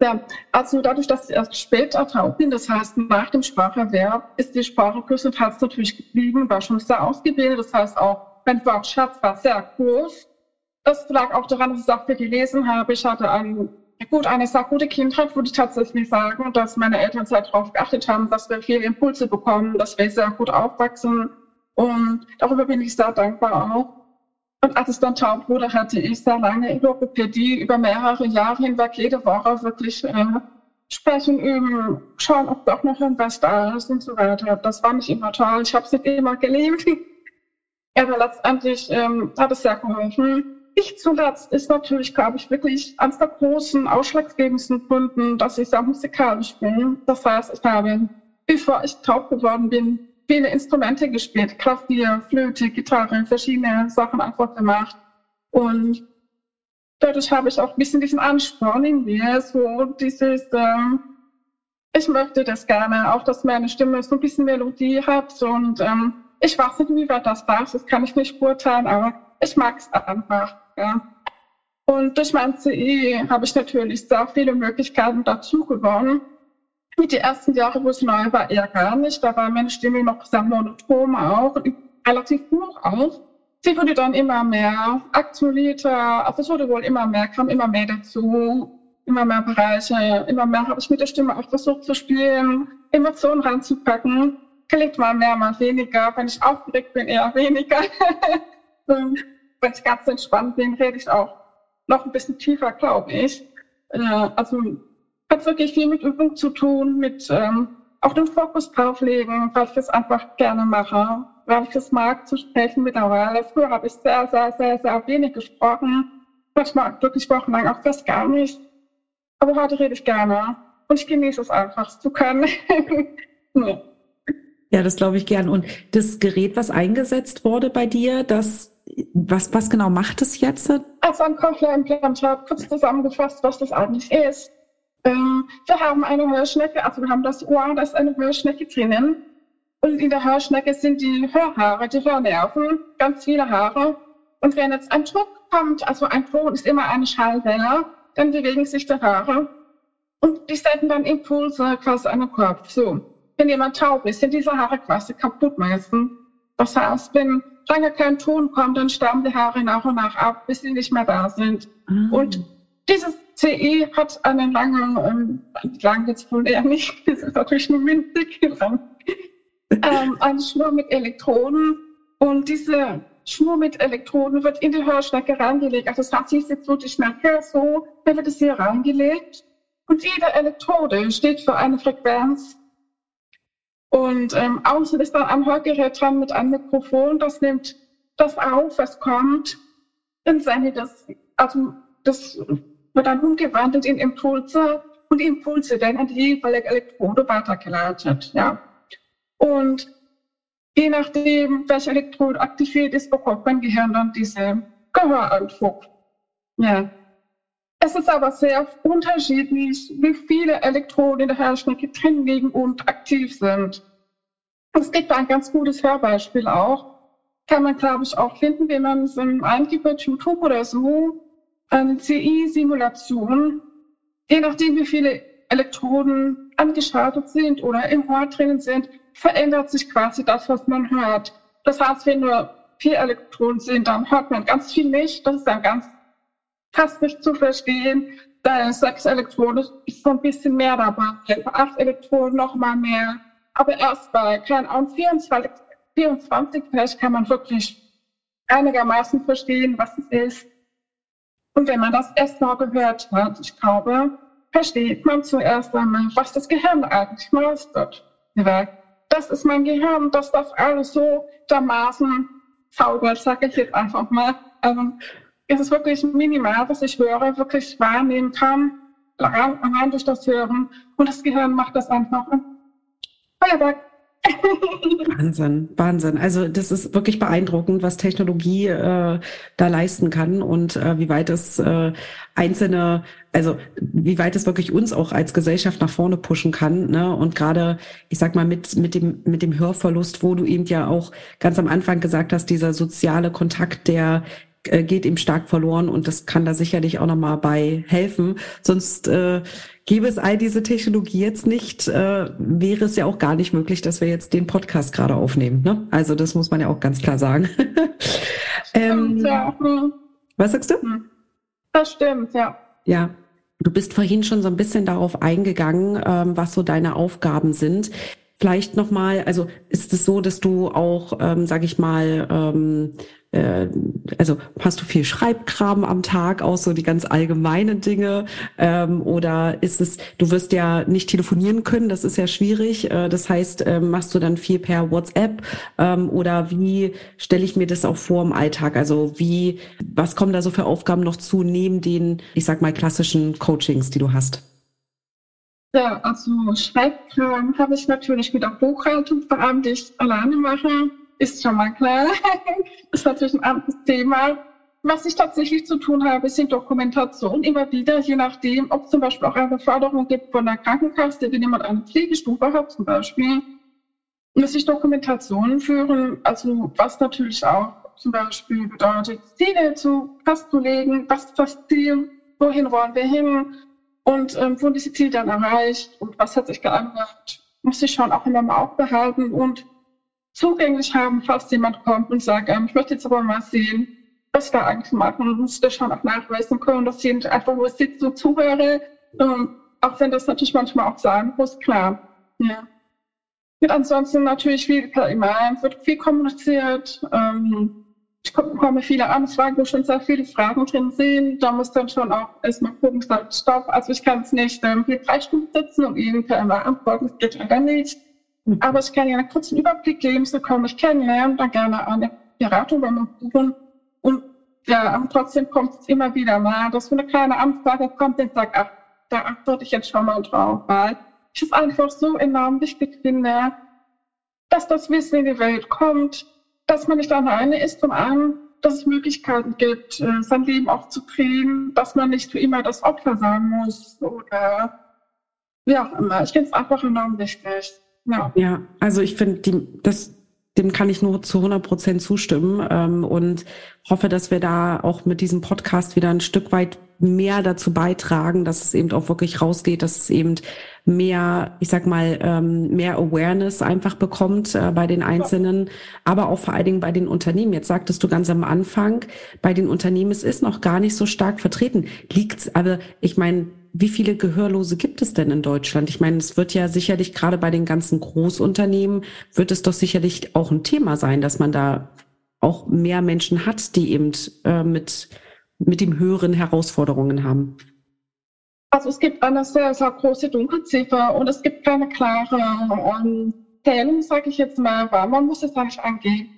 Speaker 2: Ja, also dadurch, dass ich erst später taub bin, das heißt nach dem Spracherwerb, ist die Sprache größtenteils natürlich geblieben, war schon sehr ausgebildet. Das heißt auch, mein Wortschatz war sehr groß. Das lag auch daran, dass ich auch gelesen habe. Ich hatte ein, gut, eine sehr gute Kindheit, würde ich tatsächlich sagen, dass meine Eltern sehr darauf geachtet haben, dass wir viele Impulse bekommen, dass wir sehr gut aufwachsen. Und darüber bin ich sehr dankbar auch. Und als es dann taub wurde, hatte ich sehr lange in Logopädie über mehrere Jahre hinweg jede Woche wirklich äh, sprechen, üben, schauen, ob doch noch irgendwas da ist und so weiter. Das war nicht immer toll. Ich habe es nicht immer geliebt. Aber letztendlich ähm, hat es sehr geholfen. Ich zuletzt ist natürlich, glaube ich, wirklich eines der großen, ausschlaggebendsten Gründen, dass ich sehr musikalisch bin. Das heißt, ich habe, bevor ich taub geworden bin, viele Instrumente gespielt. Klavier, Flöte, Gitarre, verschiedene Sachen einfach gemacht. Und dadurch habe ich auch ein bisschen diesen Ansporn in mir, so dieses, ähm, ich möchte das gerne, auch dass meine Stimme so ein bisschen Melodie hat und ähm, ich weiß nicht, wie weit das da ist, das kann ich nicht beurteilen, aber ich mag es einfach. Ja. Und durch mein CE habe ich natürlich sehr viele Möglichkeiten dazu gewonnen. Den ersten Jahren, wo es neu war, eher gar nicht. Da war meine Stimme noch sehr monoton auch, relativ hoch auch sie wurde dann immer mehr aktualisierter, also es wurde wohl immer mehr, kam immer mehr dazu, immer mehr Bereiche, immer mehr habe ich mit der Stimme auch versucht zu spielen, Emotionen ranzupacken. Klingt mal mehr, mal weniger. Wenn ich aufgeregt bin, eher weniger. Wenn ich ganz entspannt bin, rede ich auch noch ein bisschen tiefer, glaube ich. Äh, also hat wirklich viel mit Übung zu tun, mit ähm, auch den Fokus drauflegen, weil ich es einfach gerne mache weil ich es mag zu sprechen mittlerweile. Früher habe ich sehr, sehr, sehr, sehr wenig gesprochen. Manchmal wirklich wochenlang auch fast gar nicht. Aber heute rede ich gerne. Und ich genieße es einfach zu können.
Speaker 1: ja. ja, das glaube ich gern. Und das Gerät, was eingesetzt wurde bei dir, das was, was genau macht es jetzt?
Speaker 2: Also ein Cochlear-Implantat, kurz zusammengefasst, was das eigentlich ist. Ähm, wir haben eine Hörschnecke, also wir haben das Ohr, da ist eine Hörschnecke drinnen. Und in der Haarschnecke sind die Hörhaare, die Hörnerven, ganz viele Haare. Und wenn jetzt ein Druck kommt, also ein Ton ist immer eine Schallwelle, dann bewegen sich die Haare. Und die senden dann Impulse quasi an den Kopf. So. Wenn jemand taub ist, sind diese Haare quasi kaputt meistens. Das heißt, wenn lange kein Ton kommt, dann sterben die Haare nach und nach ab, bis sie nicht mehr da sind. Mhm. Und dieses CE hat einen langen, ähm, lang jetzt wohl eher nicht, das ist natürlich nur winzig lang ähm, eine Schnur mit Elektroden und diese Schnur mit Elektroden wird in die Hörschnecke reingelegt. Also das heißt, sie ist jetzt so die Schnecke, so, dann wird es hier reingelegt und jede Elektrode steht für eine Frequenz. Und ähm, außen ist dann ein Hörgerät dran mit einem Mikrofon, das nimmt das auf, was kommt, dann sendet das, also das wird dann umgewandelt in Impulse und die Impulse werden an die jeweilige Elektrode weitergeleitet. Ja. Und je nachdem, welche Elektrode aktiviert ist, bekommt mein Gehirn dann diese Gehörantwort. Ja. Es ist aber sehr unterschiedlich, wie viele Elektroden in der Hörschnecke drin liegen und aktiv sind. Es gibt ein ganz gutes Hörbeispiel auch. Kann man, glaube ich, auch finden, wenn man es eingibt bei YouTube oder so. Eine CI-Simulation. Je nachdem, wie viele Elektroden angeschaltet sind oder im Ohr drinnen sind, verändert sich quasi das, was man hört. Das heißt, wenn nur vier Elektronen sind, dann hört man ganz viel nicht. Das ist dann ganz nicht zu verstehen. Bei sechs Elektronen ist so ein bisschen mehr dabei. Bei acht Elektronen noch mal mehr. Aber erst bei, keine Ahnung, 24, 24 vielleicht kann man wirklich einigermaßen verstehen, was es ist. Und wenn man das erst mal gehört hat, ich glaube, versteht man zuerst einmal, was das Gehirn eigentlich meistert das ist mein Gehirn, dass das alles so dermaßen zaubert, sage ich jetzt einfach mal. Also es ist wirklich minimal, was ich höre, wirklich wahrnehmen kann, rein durch das Hören. Und das Gehirn macht das einfach. Feuerwerk.
Speaker 1: Wahnsinn, Wahnsinn. Also das ist wirklich beeindruckend, was Technologie äh, da leisten kann und äh, wie weit es äh, einzelne, also wie weit es wirklich uns auch als Gesellschaft nach vorne pushen kann. Ne? Und gerade, ich sag mal, mit, mit, dem, mit dem Hörverlust, wo du eben ja auch ganz am Anfang gesagt hast, dieser soziale Kontakt, der äh, geht ihm stark verloren und das kann da sicherlich auch nochmal bei helfen. Sonst äh, gäbe es all diese Technologie jetzt nicht, äh, wäre es ja auch gar nicht möglich, dass wir jetzt den Podcast gerade aufnehmen. Ne? Also das muss man ja auch ganz klar sagen. ähm, ja. Was sagst du? Hm.
Speaker 2: Das stimmt, ja.
Speaker 1: Ja. Du bist vorhin schon so ein bisschen darauf eingegangen, ähm, was so deine Aufgaben sind. Vielleicht nochmal, also ist es so, dass du auch, ähm, sage ich mal, ähm, äh, also hast du viel Schreibkram am Tag, auch so die ganz allgemeinen Dinge? Ähm, oder ist es, du wirst ja nicht telefonieren können, das ist ja schwierig. Äh, das heißt, äh, machst du dann viel per WhatsApp? Ähm, oder wie stelle ich mir das auch vor im Alltag? Also wie, was kommen da so für Aufgaben noch zu, neben den, ich sag mal, klassischen Coachings, die du hast?
Speaker 2: Ja, also Schreibkram habe ich natürlich mit der Buchhaltung, vor allem die ich alleine mache ist schon mal klar. ist natürlich ein anderes Thema. Was ich tatsächlich zu tun habe, sind Dokumentation immer wieder, je nachdem, ob es zum Beispiel auch eine Förderung gibt von der Krankenkasse, wenn jemand eine Pflegestufe hat zum Beispiel, muss ich Dokumentationen führen, also was natürlich auch zum Beispiel bedeutet, Ziele zu festzulegen, was Ziel, wohin wollen wir hin und ähm, wurden diese Ziele dann erreicht und was hat sich geändert, muss ich schon auch immer mal aufbehalten und zugänglich haben, falls jemand kommt und sagt, ähm, ich möchte jetzt aber mal sehen, was wir eigentlich machen. Und muss das schon auch nachweisen können, dass ich einfach nur sitze und zuhöre. Ähm, auch wenn das natürlich manchmal auch sein muss, klar. Ja. Und ansonsten natürlich per E-Mail, wird viel kommuniziert. Ähm, bekomme viele Anfragen, wo schon sehr viele Fragen drin sind. Da muss dann schon auch erstmal gucken, stopp. Also ich kann es nicht ähm, hier drei Stunden sitzen und Ihnen per E-Mail antworten, das geht leider nicht. Aber ich kann Ihnen einen kurzen Überblick geben, so komme ich kennenlernen, dann gerne eine Beratung bei mir buchen. Und ja, trotzdem kommt es immer wieder mal, dass so eine kleine Anfrage kommt und sagt, ach, da antworte ich jetzt schon mal drauf, weil ich es einfach so enorm wichtig finde, dass das Wissen in die Welt kommt, dass man nicht alleine ist, zum einen, dass es Möglichkeiten gibt, äh, sein Leben auch zu kriegen, dass man nicht für immer das Opfer sein muss oder wie auch immer. Ich finde es einfach enorm wichtig.
Speaker 1: Ja, ja also ich finde, das, dem kann ich nur zu 100 Prozent zustimmen ähm, und hoffe, dass wir da auch mit diesem Podcast wieder ein Stück weit mehr dazu beitragen, dass es eben auch wirklich rausgeht, dass es eben mehr, ich sag mal, ähm, mehr Awareness einfach bekommt äh, bei den Einzelnen, aber auch vor allen Dingen bei den Unternehmen. Jetzt sagtest du ganz am Anfang, bei den Unternehmen, es ist noch gar nicht so stark vertreten. Liegt's, aber ich meine, wie viele Gehörlose gibt es denn in Deutschland? Ich meine, es wird ja sicherlich gerade bei den ganzen Großunternehmen, wird es doch sicherlich auch ein Thema sein, dass man da auch mehr Menschen hat, die eben äh, mit, mit dem höheren Herausforderungen haben.
Speaker 2: Also es gibt eine sehr, sehr große Dunkelziffer und es gibt keine klare ähm, Zählung, sage ich jetzt mal, weil man muss es eigentlich angehen.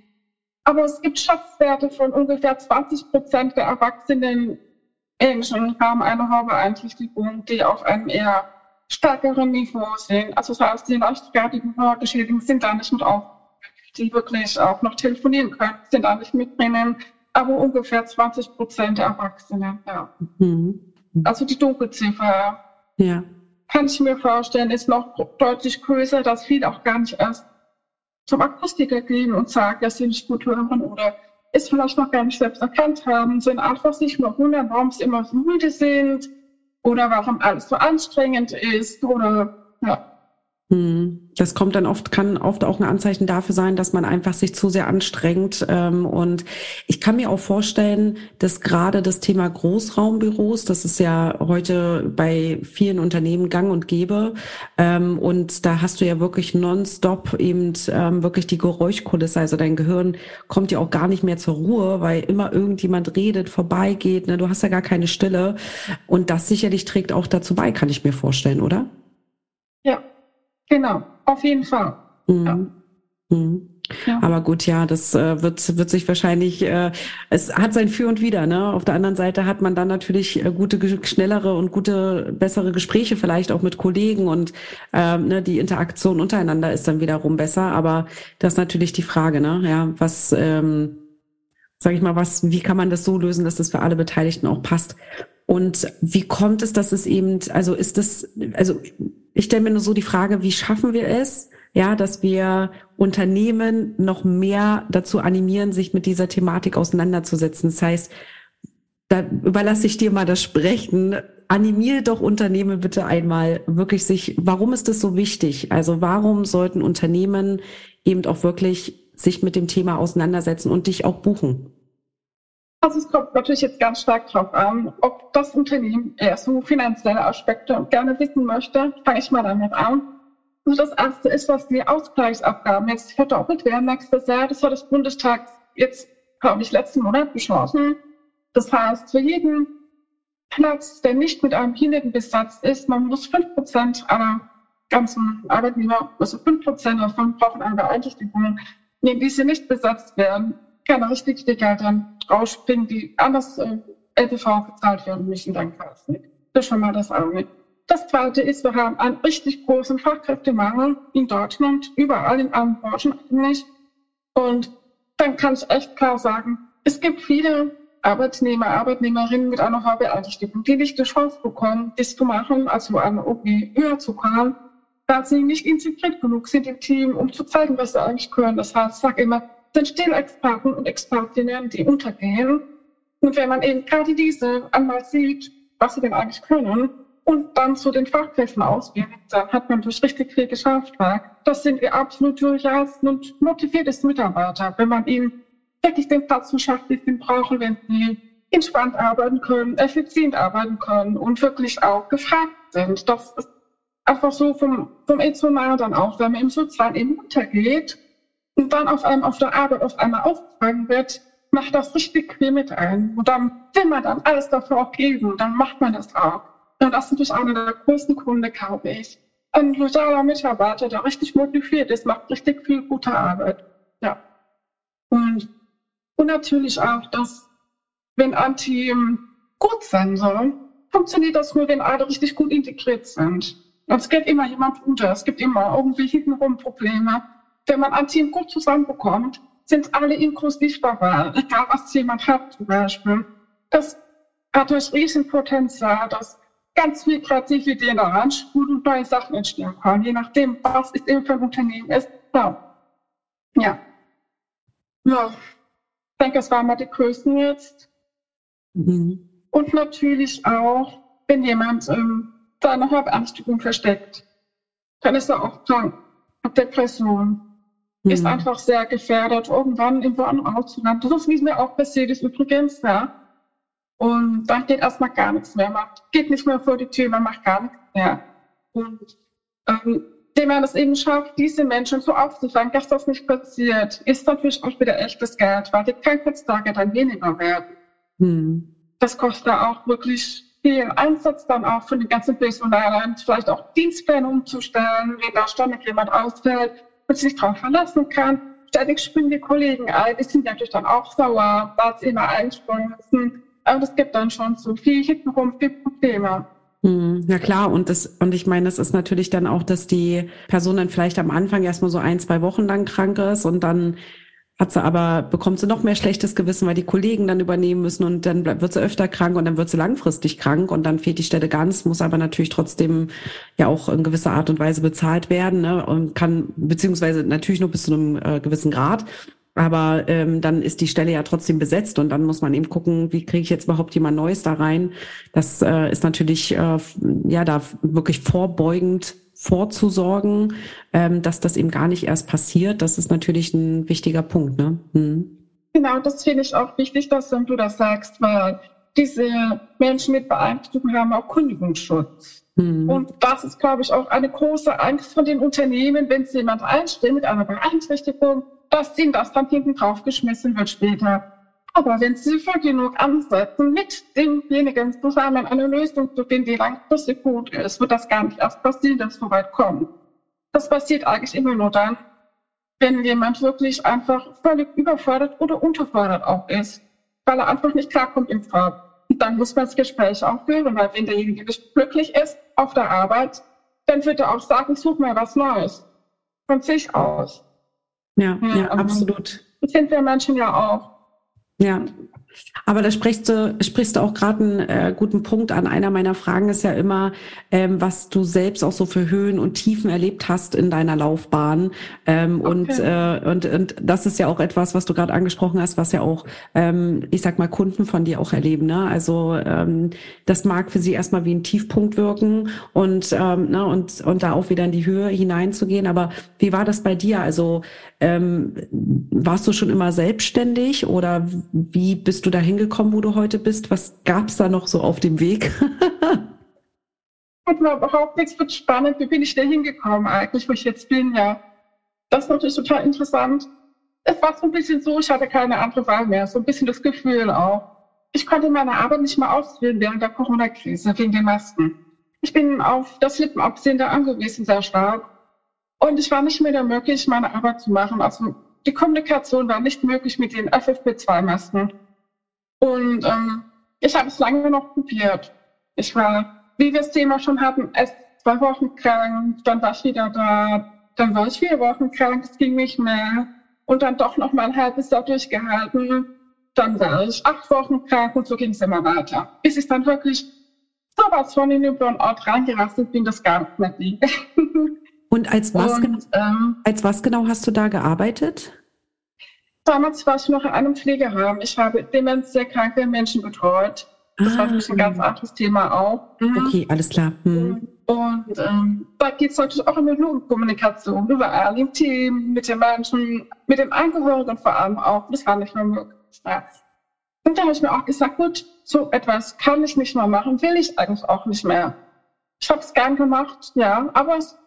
Speaker 2: Aber es gibt Schatzwerte von ungefähr 20 Prozent der Erwachsenen Menschen haben eine Hörbeeinträchtigung, die auf einem eher stärkeren Niveau sind. Also das heißt, die leichtfertigen Hörgeschädigungen sind da nicht mit auf, die wirklich auch noch telefonieren können, sind da nicht mit drinnen. Aber ungefähr 20 Prozent der Erwachsenen, ja. Mhm. Also die Dunkelziffer. Ja. Kann ich mir vorstellen, ist noch deutlich größer, dass viele auch gar nicht erst zum Akustiker gehen und sagen, dass sie nicht gut hören oder es vielleicht noch gar nicht selbst erkannt haben, sind einfach sich nur wundern, warum sie immer so müde sind oder warum alles so anstrengend ist oder.
Speaker 1: Das kommt dann oft, kann oft auch ein Anzeichen dafür sein, dass man einfach sich zu sehr anstrengt. Ähm, und ich kann mir auch vorstellen, dass gerade das Thema Großraumbüros, das ist ja heute bei vielen Unternehmen gang und gäbe. Ähm, und da hast du ja wirklich nonstop eben ähm, wirklich die Geräuschkulisse. Also dein Gehirn kommt ja auch gar nicht mehr zur Ruhe, weil immer irgendjemand redet, vorbeigeht. Ne? Du hast ja gar keine Stille. Und das sicherlich trägt auch dazu bei, kann ich mir vorstellen, oder?
Speaker 2: Genau, auf jeden Fall. Mhm. Ja.
Speaker 1: Mhm. Ja. Aber gut, ja, das äh, wird, wird sich wahrscheinlich, äh, es hat sein Für und Wider. Ne? Auf der anderen Seite hat man dann natürlich äh, gute, schnellere und gute, bessere Gespräche vielleicht auch mit Kollegen und ähm, ne, die Interaktion untereinander ist dann wiederum besser. Aber das ist natürlich die Frage, ne? Ja, was, ähm, sag ich mal, was, wie kann man das so lösen, dass das für alle Beteiligten auch passt? Und wie kommt es, dass es eben, also ist das, also ich stelle mir nur so die Frage, wie schaffen wir es, ja, dass wir Unternehmen noch mehr dazu animieren, sich mit dieser Thematik auseinanderzusetzen. Das heißt, da überlasse ich dir mal das Sprechen. Animiere doch Unternehmen bitte einmal wirklich sich, warum ist das so wichtig? Also warum sollten Unternehmen eben auch wirklich sich mit dem Thema auseinandersetzen und dich auch buchen?
Speaker 2: Also es kommt natürlich jetzt ganz stark darauf an, ob das Unternehmen eher so finanzielle Aspekte gerne wissen möchte. Fange ich mal damit an. Also das erste ist, was die Ausgleichsabgaben jetzt verdoppelt werden nächstes Jahr. Das hat das Bundestag jetzt habe ich letzten Monat beschlossen. Das heißt, für jeden Platz, der nicht mit einem Behinderten besetzt ist, man muss fünf Prozent aller ganzen Arbeitnehmer, also fünf Prozent davon brauchen eine Beeinträchtigung. Wenn diese nicht besetzt werden, kann richtig die Gelder rausspringen, die anders äh, LPV gezahlt werden müssen, dann kann es nicht. Das ist schon mal das eine. Das zweite ist, wir haben einen richtig großen Fachkräftemangel in Deutschland, überall in allen Branchen eigentlich. Und dann kann ich echt klar sagen, es gibt viele Arbeitnehmer, Arbeitnehmerinnen mit einer Beeinträchtigung, die nicht die Chance bekommen, das zu machen, also eine OP höher zu kommen, da sie nicht integriert genug sind im Team, um zu zeigen, was sie eigentlich können. Das heißt, ich sage immer, sind Stillexperten und Expertinnen, die untergehen. Und wenn man eben gerade diese einmal sieht, was sie denn eigentlich können, und dann zu den Fachkräften ausbildet, dann hat man durch richtig viel geschafft. Das sind die absolut loyalsten und motiviertesten Mitarbeiter, wenn man ihnen wirklich den Platz verschafft, den sie brauchen, wenn sie entspannt arbeiten können, effizient arbeiten können und wirklich auch gefragt sind. Das ist einfach so vom, vom Emotional dann auch, wenn man im Sozialen eben untergeht und dann auf einem auf der Arbeit auf einmal aufgefangen wird, macht das richtig viel mit ein. Und dann will man dann alles dafür auch geben, dann macht man das auch. Und das ist natürlich einer der größten Kunden, glaube ich. Ein loyaler Mitarbeiter, der richtig motiviert ist, macht richtig viel gute Arbeit. Ja. Und, und natürlich auch, dass wenn ein Team gut sein soll, funktioniert das nur, wenn alle richtig gut integriert sind. Es geht immer jemand unter, es gibt immer irgendwie hintenrum Probleme. Wenn man ein Team gut zusammenbekommt, sind alle inklusiv dabei, egal was jemand hat zum Beispiel. Das hat das Riesenpotenzial, dass ganz viel Kreativität da ranspult und neue Sachen entstehen können, je nachdem, was es eben für ein Unternehmen ist. Ja. Ja. ja. Ich denke, es waren mal die Größen jetzt. Mhm. Und natürlich auch, wenn jemand ähm, seine Hauptanstrengung versteckt, dann ist er auch krank, hat Depression, mhm. ist einfach sehr gefährdet, irgendwann zu landen. Das ist, wie es mir auch passiert ist übrigens, ja. Und dann geht erstmal gar nichts mehr. Man geht nicht mehr vor die Tür, man macht gar nichts mehr. Und ähm, indem man es eben schafft, diese Menschen so aufzufangen, dass das nicht passiert, ist natürlich auch wieder echtes Geld, weil die Krankheitstage dann weniger werden. Hm. Das kostet auch wirklich viel Einsatz dann auch von den ganzen Personalern, vielleicht auch Dienstpläne umzustellen, wenn da ständig jemand ausfällt und sich darauf verlassen kann. Ständig springen die Kollegen ein, die sind natürlich dann auch sauer, weil sie immer einspringen müssen. Aber es gibt dann schon so viel hintenrum, viel Probleme.
Speaker 1: Hm, ja klar, und das, und ich meine, das ist natürlich dann auch, dass die Person dann vielleicht am Anfang erstmal so ein, zwei Wochen lang krank ist und dann hat sie aber, bekommt sie noch mehr schlechtes Gewissen, weil die Kollegen dann übernehmen müssen und dann wird sie öfter krank und dann wird sie langfristig krank und dann fehlt die Stelle ganz, muss aber natürlich trotzdem ja auch in gewisser Art und Weise bezahlt werden ne? und kann, beziehungsweise natürlich nur bis zu einem äh, gewissen Grad. Aber ähm, dann ist die Stelle ja trotzdem besetzt und dann muss man eben gucken, wie kriege ich jetzt überhaupt jemand Neues da rein. Das äh, ist natürlich äh, ja da wirklich vorbeugend vorzusorgen, ähm, dass das eben gar nicht erst passiert. Das ist natürlich ein wichtiger Punkt. Ne? Hm.
Speaker 2: Genau, das finde ich auch wichtig, dass du das sagst, weil diese Menschen mit Beeinträchtigungen haben auch Kündigungsschutz. Hm. Und das ist, glaube ich, auch eine große Angst von den Unternehmen, wenn sie jemand einstellt mit einer Beeinträchtigung, dass ihnen das dann hinten draufgeschmissen wird später. Aber wenn Sie für genug ansetzen, mit demjenigen zusammen eine Lösung zu finden, die langfristig gut ist, wird das gar nicht erst passieren, dass es so weit kommt. Das passiert eigentlich immer nur dann, wenn jemand wirklich einfach völlig überfordert oder unterfordert auch ist, weil er einfach nicht klarkommt im Farb. Und dann muss man das Gespräch auch führen, weil wenn derjenige nicht glücklich ist auf der Arbeit, dann wird er auch sagen, such mal was Neues. Von sich aus.
Speaker 1: Ja, ja, ja absolut.
Speaker 2: Das sind wir Menschen ja auch.
Speaker 1: Ja. Aber da sprichst du, sprichst du auch gerade einen äh, guten Punkt an. Einer meiner Fragen ist ja immer, ähm, was du selbst auch so für Höhen und Tiefen erlebt hast in deiner Laufbahn. Ähm, okay. und, äh, und, und das ist ja auch etwas, was du gerade angesprochen hast, was ja auch, ähm, ich sag mal, Kunden von dir auch erleben. Ne? Also ähm, das mag für sie erstmal wie ein Tiefpunkt wirken und, ähm, ne, und, und da auch wieder in die Höhe hineinzugehen. Aber wie war das bei dir? Also ähm, warst du schon immer selbstständig oder wie bist du da hingekommen, wo du heute bist? Was gab es da noch so auf dem Weg?
Speaker 2: Hat mir überhaupt nichts wird spannend. Wie bin ich da hingekommen eigentlich, wo ich jetzt bin? Ja, das ist natürlich total interessant. es war so ein bisschen so, ich hatte keine andere Wahl mehr, so ein bisschen das Gefühl auch. Ich konnte meine Arbeit nicht mehr ausführen während der Corona-Krise wegen den Masken. Ich bin auf das Lippenabsehen da angewiesen, sehr stark. Und ich war nicht mehr da möglich, meine Arbeit zu machen. Also die Kommunikation war nicht möglich mit den FFP2-Masken. Und ähm, ich habe es lange noch probiert. Ich war, wie wir das Thema schon hatten, erst zwei Wochen krank, dann war ich wieder da, dann war ich vier Wochen krank, es ging nicht mehr. Und dann doch noch mal ein halbes Jahr durchgehalten. Dann war ich acht Wochen krank und so ging es immer weiter. Bis ich dann wirklich sowas von in den Burnout reingerasselt bin, das gar nicht mehr ging.
Speaker 1: Und als was, und, genau, ähm, als was genau hast du da gearbeitet?
Speaker 2: Damals war ich noch in einem Pflegeheim. Ich habe demenzsehr kranke Menschen betreut. Das ah, war natürlich ein ganz anderes Thema auch.
Speaker 1: Mhm. Okay, alles klar.
Speaker 2: Mhm. Und ähm, da geht es natürlich auch um Kommunikation, überall im Team, mit den Menschen, mit den Angehörigen vor allem auch. Das war nicht mehr möglich. Und da habe ich mir auch gesagt, gut, so etwas kann ich nicht mehr machen, will ich eigentlich auch nicht mehr. Ich habe es gern gemacht, ja, aber es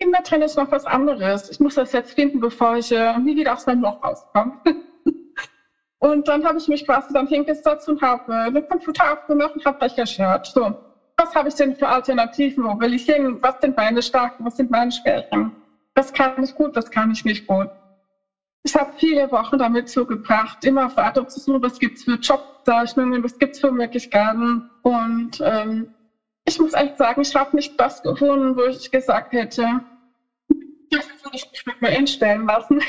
Speaker 2: ist noch was anderes. Ich muss das jetzt finden, bevor ich äh, nie wieder aus meinem Loch rauskomme. und dann habe ich mich quasi dann hingesetzt und habe äh, den Computer aufgemacht und habe recherchiert. So, was habe ich denn für Alternativen? Wo will ich hin? Was sind meine Stärken? Was sind meine Schwächen? Was kann ich gut? Was kann ich nicht gut? Ich habe viele Wochen damit zugebracht, immer weiter zu suchen, was gibt's für Jobzeichnungen, was gibt's für Möglichkeiten. Und ähm, ich muss echt sagen, ich habe nicht das gefunden, wo ich gesagt hätte, dafür würde ich mich mit mir einstellen lassen.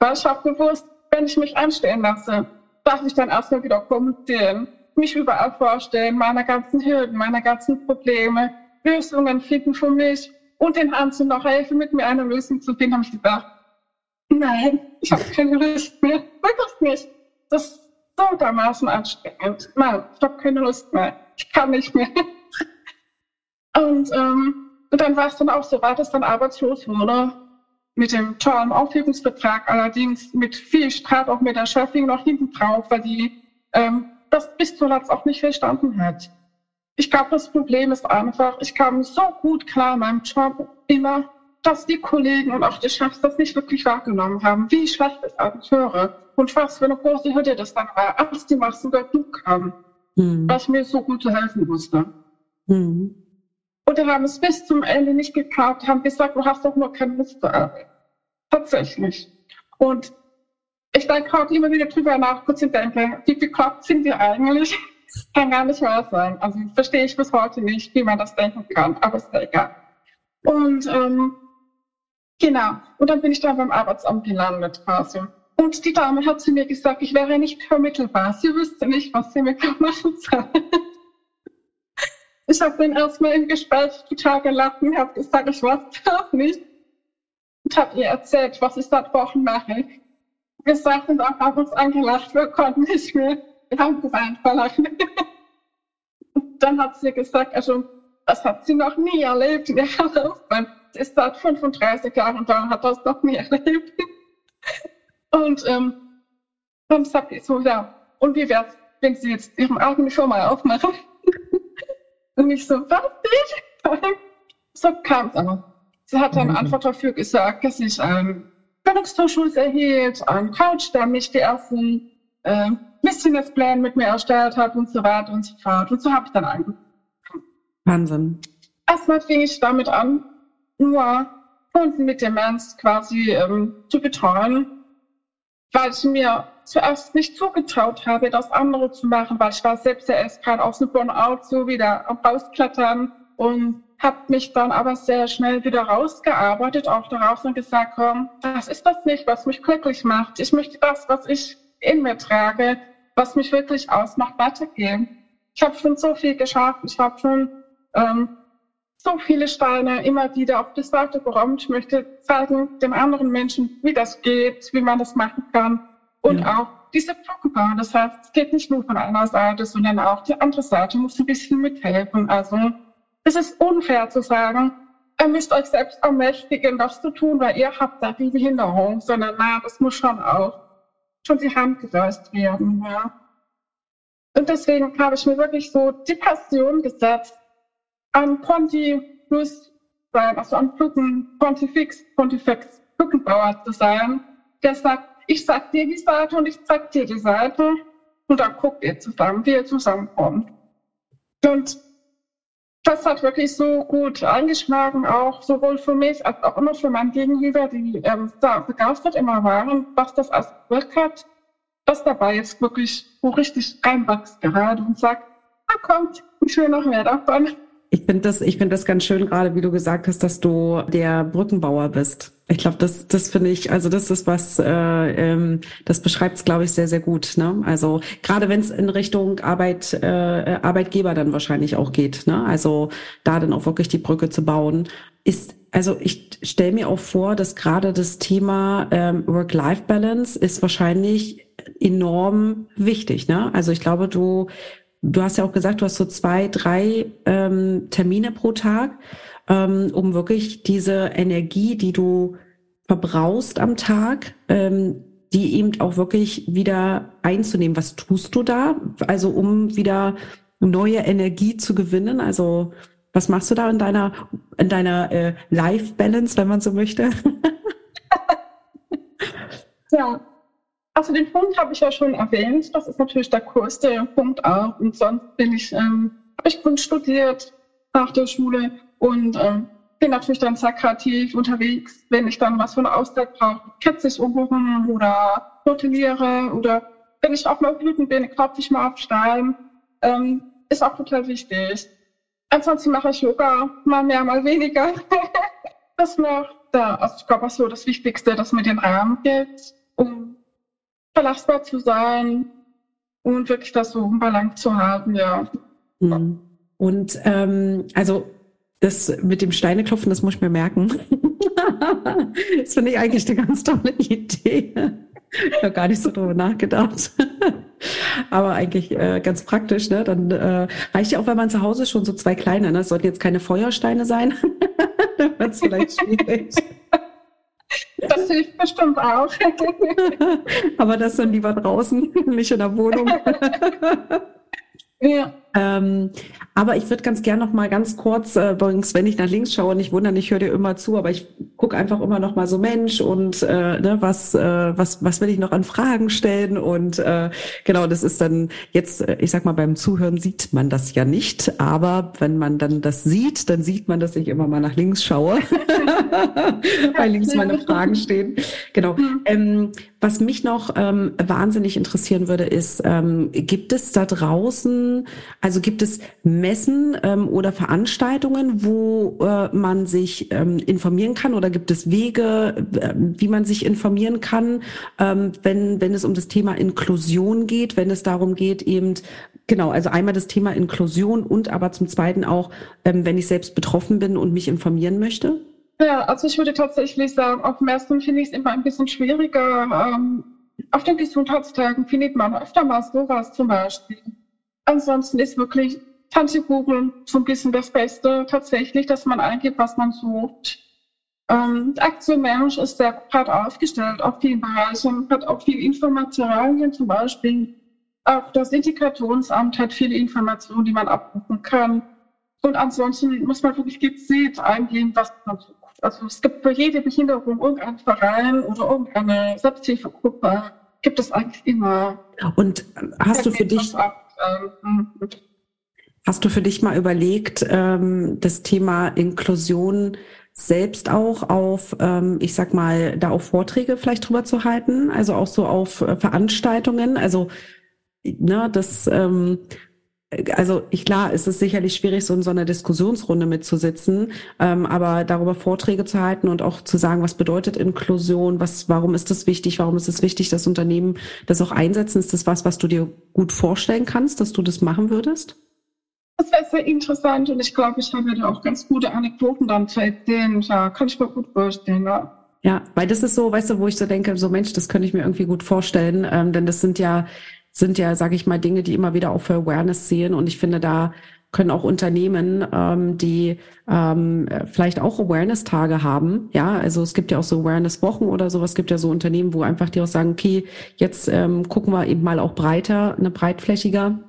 Speaker 2: Weil ich habe gewusst, wenn ich mich einstellen lasse, darf ich dann erstmal wieder kommunizieren, mich überall vorstellen, meine ganzen Hürden, meine ganzen Probleme, Lösungen finden für mich und den Hansen noch helfen, mit mir eine Lösung zu finden, habe ich gedacht, nein, ich habe keine Lust mehr, wirklich nicht. Das ist so dermaßen anstrengend. Nein, ich habe keine Lust mehr ich kann nicht mehr. Und, ähm, und dann war es dann auch so weit, dass dann arbeitslos wurde. Mit dem tollen Aufhebungsvertrag, allerdings mit viel Streit auch mit der Chefin noch hinten drauf, weil die ähm, das bis zuletzt auch nicht verstanden hat. Ich glaube, das Problem ist einfach, ich kam so gut klar in meinem Job immer, dass die Kollegen und auch die Chefs das nicht wirklich wahrgenommen haben, wie schlecht es eigentlich höre und was für eine große Hürde das dann war, als die Macht sogar du kam mhm. was mir so gut helfen musste. Mhm. Und wir haben es bis zum Ende nicht gekauft, haben gesagt, du hast doch nur keine zur Arbeit. Tatsächlich. Und ich denke heute immer wieder drüber nach, kurz und denke, wie bekloppt sind wir eigentlich? Kann gar nicht wahr sein. Also verstehe ich bis heute nicht, wie man das denken kann, aber ist ja egal. Und ähm, genau, und dann bin ich dann beim Arbeitsamt gelandet quasi. Und die Dame hat zu mir gesagt, ich wäre nicht vermittelbar. Sie wüsste nicht, was sie mir machen soll. Ich habe dann erstmal im Gespräch total gelacht habe gesagt, ich weiß das nicht. Und habe ihr erzählt, was ich seit Wochen mache. Gesagt und auch haben uns angelacht, wir konnten nicht mehr. Wir haben geweint vor Lachen. Und dann hat sie gesagt, also das hat sie noch nie erlebt. Sie ist seit 35 Jahren und hat das noch nie erlebt. Und ähm, dann sagt ich so, ja, und wie wär's, wenn Sie jetzt Ihre eigene Firma aufmachen? und ich so, was, ich? so kam es aber. Sie hat dann mhm. Antwort dafür gesagt, dass ich einen Bildungszuschuss erhielt, einen Coach, der mich die ersten äh, Businesspläne mit mir erstellt hat und so weiter und so fort. Und so habe ich dann angefangen.
Speaker 1: Wahnsinn.
Speaker 2: Erstmal fing ich damit an, nur Kunden mit Demenz quasi ähm, zu betreuen weil ich mir zuerst nicht zugetraut habe, das andere zu machen, weil ich war selbst ja erst gerade aus dem Burnout so wieder Rausklettern und habe mich dann aber sehr schnell wieder rausgearbeitet, auch darauf und gesagt, komm, das ist das nicht, was mich glücklich macht. Ich möchte das, was ich in mir trage, was mich wirklich ausmacht, weitergehen. Ich habe schon so viel geschafft. Ich habe schon ähm, so viele Steine immer wieder auf die Seite geräumt. Ich möchte zeigen den anderen Menschen, wie das geht, wie man das machen kann. Und ja. auch diese Brücke bauen. Das heißt, es geht nicht nur von einer Seite, sondern auch die andere Seite muss ein bisschen mithelfen. Also es ist unfair zu sagen, ihr müsst euch selbst ermächtigen, das zu tun, weil ihr habt da die Behinderung, sondern na, das muss schon auch schon die Hand gereicht werden. Ja. Und deswegen habe ich mir wirklich so die Passion gesetzt, am Ponti Plus sein, also am Brücken Pontifex, Pontifex Brückenbauer zu sein der sagt, ich sag dir die Seite und ich zeig dir die Seite und dann guckt ihr zusammen, wie ihr zusammenkommt. Und das hat wirklich so gut eingeschlagen, auch sowohl für mich als auch immer für mein Gegenüber, die ähm, da begeistert immer waren, was das als Wirk hat, dass dabei jetzt wirklich so richtig reinwächst gerade und sagt, ah, kommt, ich will noch mehr davon.
Speaker 1: Ich finde das, ich finde das ganz schön, gerade wie du gesagt hast, dass du der Brückenbauer bist. Ich glaube, das, das finde ich, also das ist was, äh, ähm, das beschreibt es, glaube ich, sehr, sehr gut. Ne? Also gerade wenn es in Richtung Arbeit, äh, Arbeitgeber dann wahrscheinlich auch geht. Ne? Also da dann auch wirklich die Brücke zu bauen, ist also ich stelle mir auch vor, dass gerade das Thema ähm, Work-Life-Balance ist wahrscheinlich enorm wichtig. Ne? Also ich glaube, du Du hast ja auch gesagt, du hast so zwei, drei ähm, Termine pro Tag, ähm, um wirklich diese Energie, die du verbrauchst am Tag, ähm, die eben auch wirklich wieder einzunehmen. Was tust du da? Also um wieder neue Energie zu gewinnen. Also was machst du da in deiner in deiner äh, Life Balance, wenn man so möchte?
Speaker 2: ja, also den Punkt habe ich ja schon erwähnt. Das ist natürlich der größte Punkt auch. Und sonst bin ich, ähm, habe ich Kunst studiert nach der Schule und ähm, bin natürlich dann sehr kreativ unterwegs, wenn ich dann was von der Auszeit brauche, ketze ich irgendwo oder modelliere oder wenn ich auch mal wütend bin, klopfe ich mal auf Stein. Ähm, ist auch total wichtig. Ansonsten mache ich Yoga, mal mehr, mal weniger. das macht da, also ich so das Wichtigste, dass mir den Rahmen gibt, um belastbar zu sein und wirklich das so im Balance zu haben, ja.
Speaker 1: Mhm. Und ähm, also das mit dem Steineklopfen, das muss ich mir merken. das finde ich eigentlich eine ganz tolle Idee. Ich habe gar nicht so drüber nachgedacht. Aber eigentlich äh, ganz praktisch, ne? Dann äh, reicht ja auch, wenn man zu Hause schon so zwei kleine, ne? Das sollten jetzt keine Feuersteine sein. Dann wird es vielleicht schwierig.
Speaker 2: Das hilft bestimmt auch.
Speaker 1: Aber das dann lieber draußen, nicht in der Wohnung. Ja. Ähm, aber ich würde ganz gern noch mal ganz kurz, äh, übrigens, wenn ich nach links schaue, nicht wundern, ich höre dir immer zu, aber ich gucke einfach immer noch mal so Mensch und äh, ne, was, äh, was, was will ich noch an Fragen stellen und äh, genau, das ist dann jetzt, äh, ich sag mal, beim Zuhören sieht man das ja nicht, aber wenn man dann das sieht, dann sieht man, dass ich immer mal nach links schaue, weil links meine Fragen stehen. Genau. Mhm. Ähm, was mich noch ähm, wahnsinnig interessieren würde, ist, ähm, gibt es da draußen also gibt es Messen ähm, oder Veranstaltungen, wo äh, man sich ähm, informieren kann oder gibt es Wege, äh, wie man sich informieren kann, ähm, wenn, wenn es um das Thema Inklusion geht, wenn es darum geht, eben Genau, also einmal das Thema Inklusion und aber zum Zweiten auch, ähm, wenn ich selbst betroffen bin und mich informieren möchte?
Speaker 2: Ja, also ich würde tatsächlich sagen, auf Messen finde ich es immer ein bisschen schwieriger. Ähm, auf den Gesundheitstagen findet man öfter mal sowas zum Beispiel. Ansonsten ist wirklich Tante Google so ein bisschen das Beste tatsächlich, dass man eingibt, was man sucht. Ähm, Aktion Mensch ist sehr breit aufgestellt auf vielen Bereichen, hat auch viel Informationen, zum Beispiel auch das Integrationsamt hat viele Informationen, die man abrufen kann. Und ansonsten muss man wirklich gezielt eingehen, was man sucht. Also es gibt für jede Behinderung irgendeinen Verein oder irgendeine Selbsthilfegruppe, gibt es eigentlich immer.
Speaker 1: Und hast du für dich, ähm, Hast du für dich mal überlegt, ähm, das Thema Inklusion selbst auch auf, ähm, ich sag mal, da auch Vorträge vielleicht drüber zu halten, also auch so auf äh, Veranstaltungen, also ne, das ähm, also ich klar, es ist sicherlich schwierig, so in so einer Diskussionsrunde mitzusitzen, ähm, aber darüber Vorträge zu halten und auch zu sagen, was bedeutet Inklusion, was, warum ist das wichtig, warum ist es wichtig, dass Unternehmen das auch einsetzen, ist das was, was du dir gut vorstellen kannst, dass du das machen würdest?
Speaker 2: Das wäre sehr interessant und ich glaube, ich habe da auch ganz gute Anekdoten dann zu erzählen. Ja, kann ich mir gut vorstellen, ja.
Speaker 1: Ja, weil das ist so, weißt du, wo ich so denke, so Mensch, das könnte ich mir irgendwie gut vorstellen, ähm, denn das sind ja sind ja, sage ich mal, Dinge, die immer wieder auch für Awareness sehen. Und ich finde, da können auch Unternehmen, ähm, die ähm, vielleicht auch Awareness-Tage haben. Ja, also es gibt ja auch so Awareness-Wochen oder sowas. Es gibt ja so Unternehmen, wo einfach die auch sagen, okay, jetzt ähm, gucken wir eben mal auch breiter, eine breitflächiger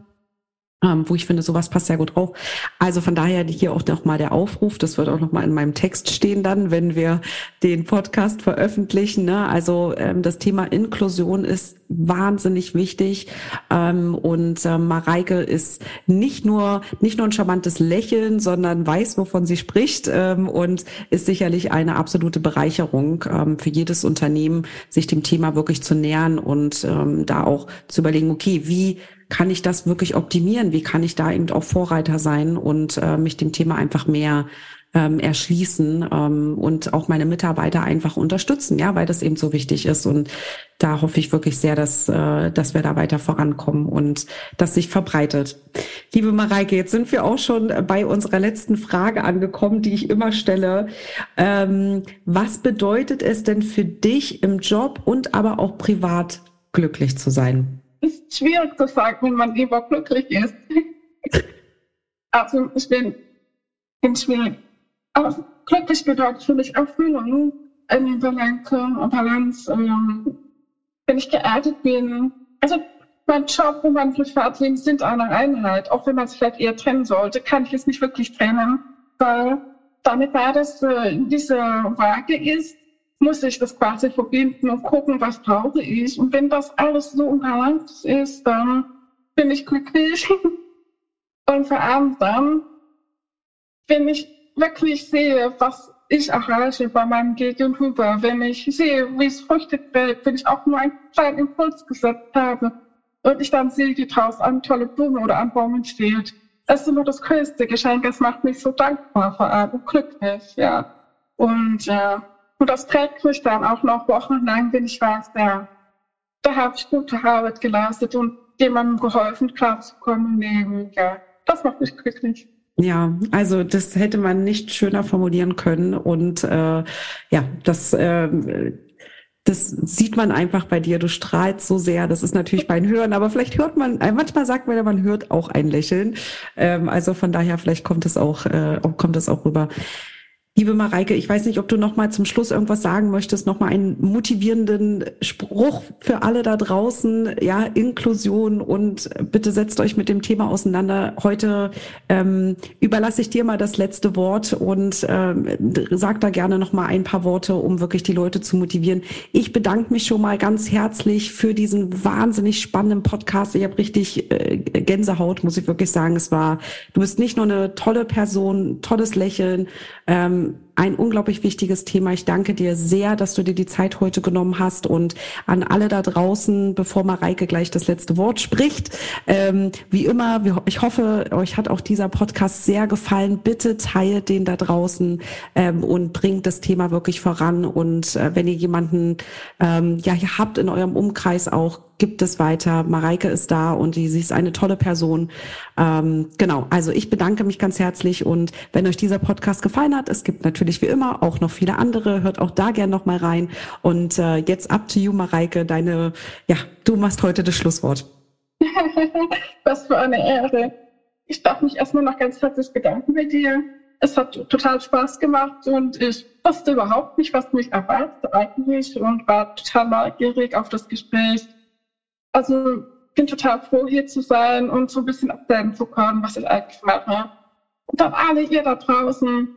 Speaker 1: ähm, wo ich finde, sowas passt sehr gut drauf. Also von daher hier auch nochmal der Aufruf, das wird auch nochmal in meinem Text stehen dann, wenn wir den Podcast veröffentlichen. Ne? Also ähm, das Thema Inklusion ist wahnsinnig wichtig ähm, und äh, Mareike ist nicht nur nicht nur ein charmantes Lächeln, sondern weiß, wovon sie spricht ähm, und ist sicherlich eine absolute Bereicherung ähm, für jedes Unternehmen, sich dem Thema wirklich zu nähern und ähm, da auch zu überlegen, okay, wie kann ich das wirklich optimieren? Wie kann ich da eben auch Vorreiter sein und äh, mich dem Thema einfach mehr ähm, erschließen ähm, und auch meine Mitarbeiter einfach unterstützen, ja, weil das eben so wichtig ist. Und da hoffe ich wirklich sehr, dass, äh, dass wir da weiter vorankommen und dass sich verbreitet. Liebe Mareike, jetzt sind wir auch schon bei unserer letzten Frage angekommen, die ich immer stelle. Ähm, was bedeutet es denn für dich im Job und aber auch privat glücklich zu sein?
Speaker 2: ist schwierig zu sagen, wenn man überglücklich ist. also ich bin, bin schwierig. Aber glücklich bedeutet für mich Erfüllung, eine Balance, Balance ähm, wenn ich geerdet bin. Also mein Job und mein Privatleben sind eine Einheit. Auch wenn man es vielleicht eher trennen sollte, kann ich es nicht wirklich trennen, weil damit war das äh, diese Waage ist, muss ich das quasi verbinden und gucken, was brauche ich. Und wenn das alles so ungalant ist, dann bin ich glücklich. Und vor allem dann, wenn ich wirklich sehe, was ich erreiche bei meinem Gegenüber, wenn ich sehe, wie es Früchte trägt, wenn ich auch nur einen kleinen Impuls gesetzt habe und ich dann sehe, wie draußen eine tolle Blume oder ein Baum entsteht. Das ist immer das größte Geschenk. Es macht mich so dankbar vor allem und glücklich, ja. Und äh, und das trägt mich dann auch noch wochenlang, wenn ich weiß, ja, da habe ich gute Arbeit geleistet und jemandem geholfen, klarzukommen im Leben. Ja, das macht mich glücklich.
Speaker 1: Ja, also das hätte man nicht schöner formulieren können. Und äh, ja, das, äh, das sieht man einfach bei dir. Du strahlst so sehr. Das ist natürlich beim Hören, aber vielleicht hört man, äh, manchmal sagt man ja, man hört auch ein Lächeln. Ähm, also von daher, vielleicht kommt es auch, äh, kommt es auch rüber. Liebe Mareike, ich weiß nicht, ob du noch mal zum Schluss irgendwas sagen möchtest, noch mal einen motivierenden Spruch für alle da draußen, ja, Inklusion und bitte setzt euch mit dem Thema auseinander. Heute ähm, überlasse ich dir mal das letzte Wort und ähm, sag da gerne noch mal ein paar Worte, um wirklich die Leute zu motivieren. Ich bedanke mich schon mal ganz herzlich für diesen wahnsinnig spannenden Podcast. Ich habe richtig äh, Gänsehaut, muss ich wirklich sagen. Es war, du bist nicht nur eine tolle Person, tolles Lächeln. Ähm, ein unglaublich wichtiges Thema. Ich danke dir sehr, dass du dir die Zeit heute genommen hast und an alle da draußen, bevor Mareike gleich das letzte Wort spricht. Ähm, wie immer, ich hoffe, euch hat auch dieser Podcast sehr gefallen. Bitte teilt den da draußen ähm, und bringt das Thema wirklich voran. Und äh, wenn ihr jemanden ähm, ja, ihr habt in eurem Umkreis auch, gibt es weiter. Mareike ist da und die, sie ist eine tolle Person. Ähm, genau, also ich bedanke mich ganz herzlich und wenn euch dieser Podcast gefallen hat, es gibt natürlich wie immer auch noch viele andere, hört auch da gern noch mal rein. Und äh, jetzt up to you, Mareike, deine, ja, du machst heute das Schlusswort.
Speaker 2: Was für eine Ehre. Ich darf mich erstmal noch ganz herzlich bedanken bei dir. Es hat total Spaß gemacht und ich wusste überhaupt nicht, was mich erwartet eigentlich und war total neugierig auf das Gespräch also bin total froh, hier zu sein und so ein bisschen erzählen zu können, was ich eigentlich mache. Und dann alle ihr da draußen,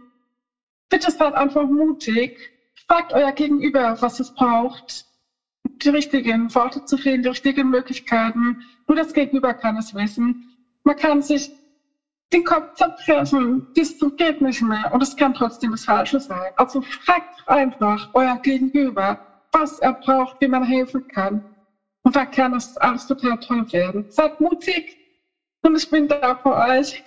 Speaker 2: bitte seid einfach mutig. Fragt euer Gegenüber, was es braucht. Die richtigen Worte zu finden, die richtigen Möglichkeiten. Nur das Gegenüber kann es wissen. Man kann sich den Kopf zerbrechen, zum geht nicht mehr. Und es kann trotzdem das Falsche sein. Also fragt einfach euer Gegenüber, was er braucht, wie man helfen kann. Und da kann es alles total toll werden. Seid mutig und ich bin da für euch.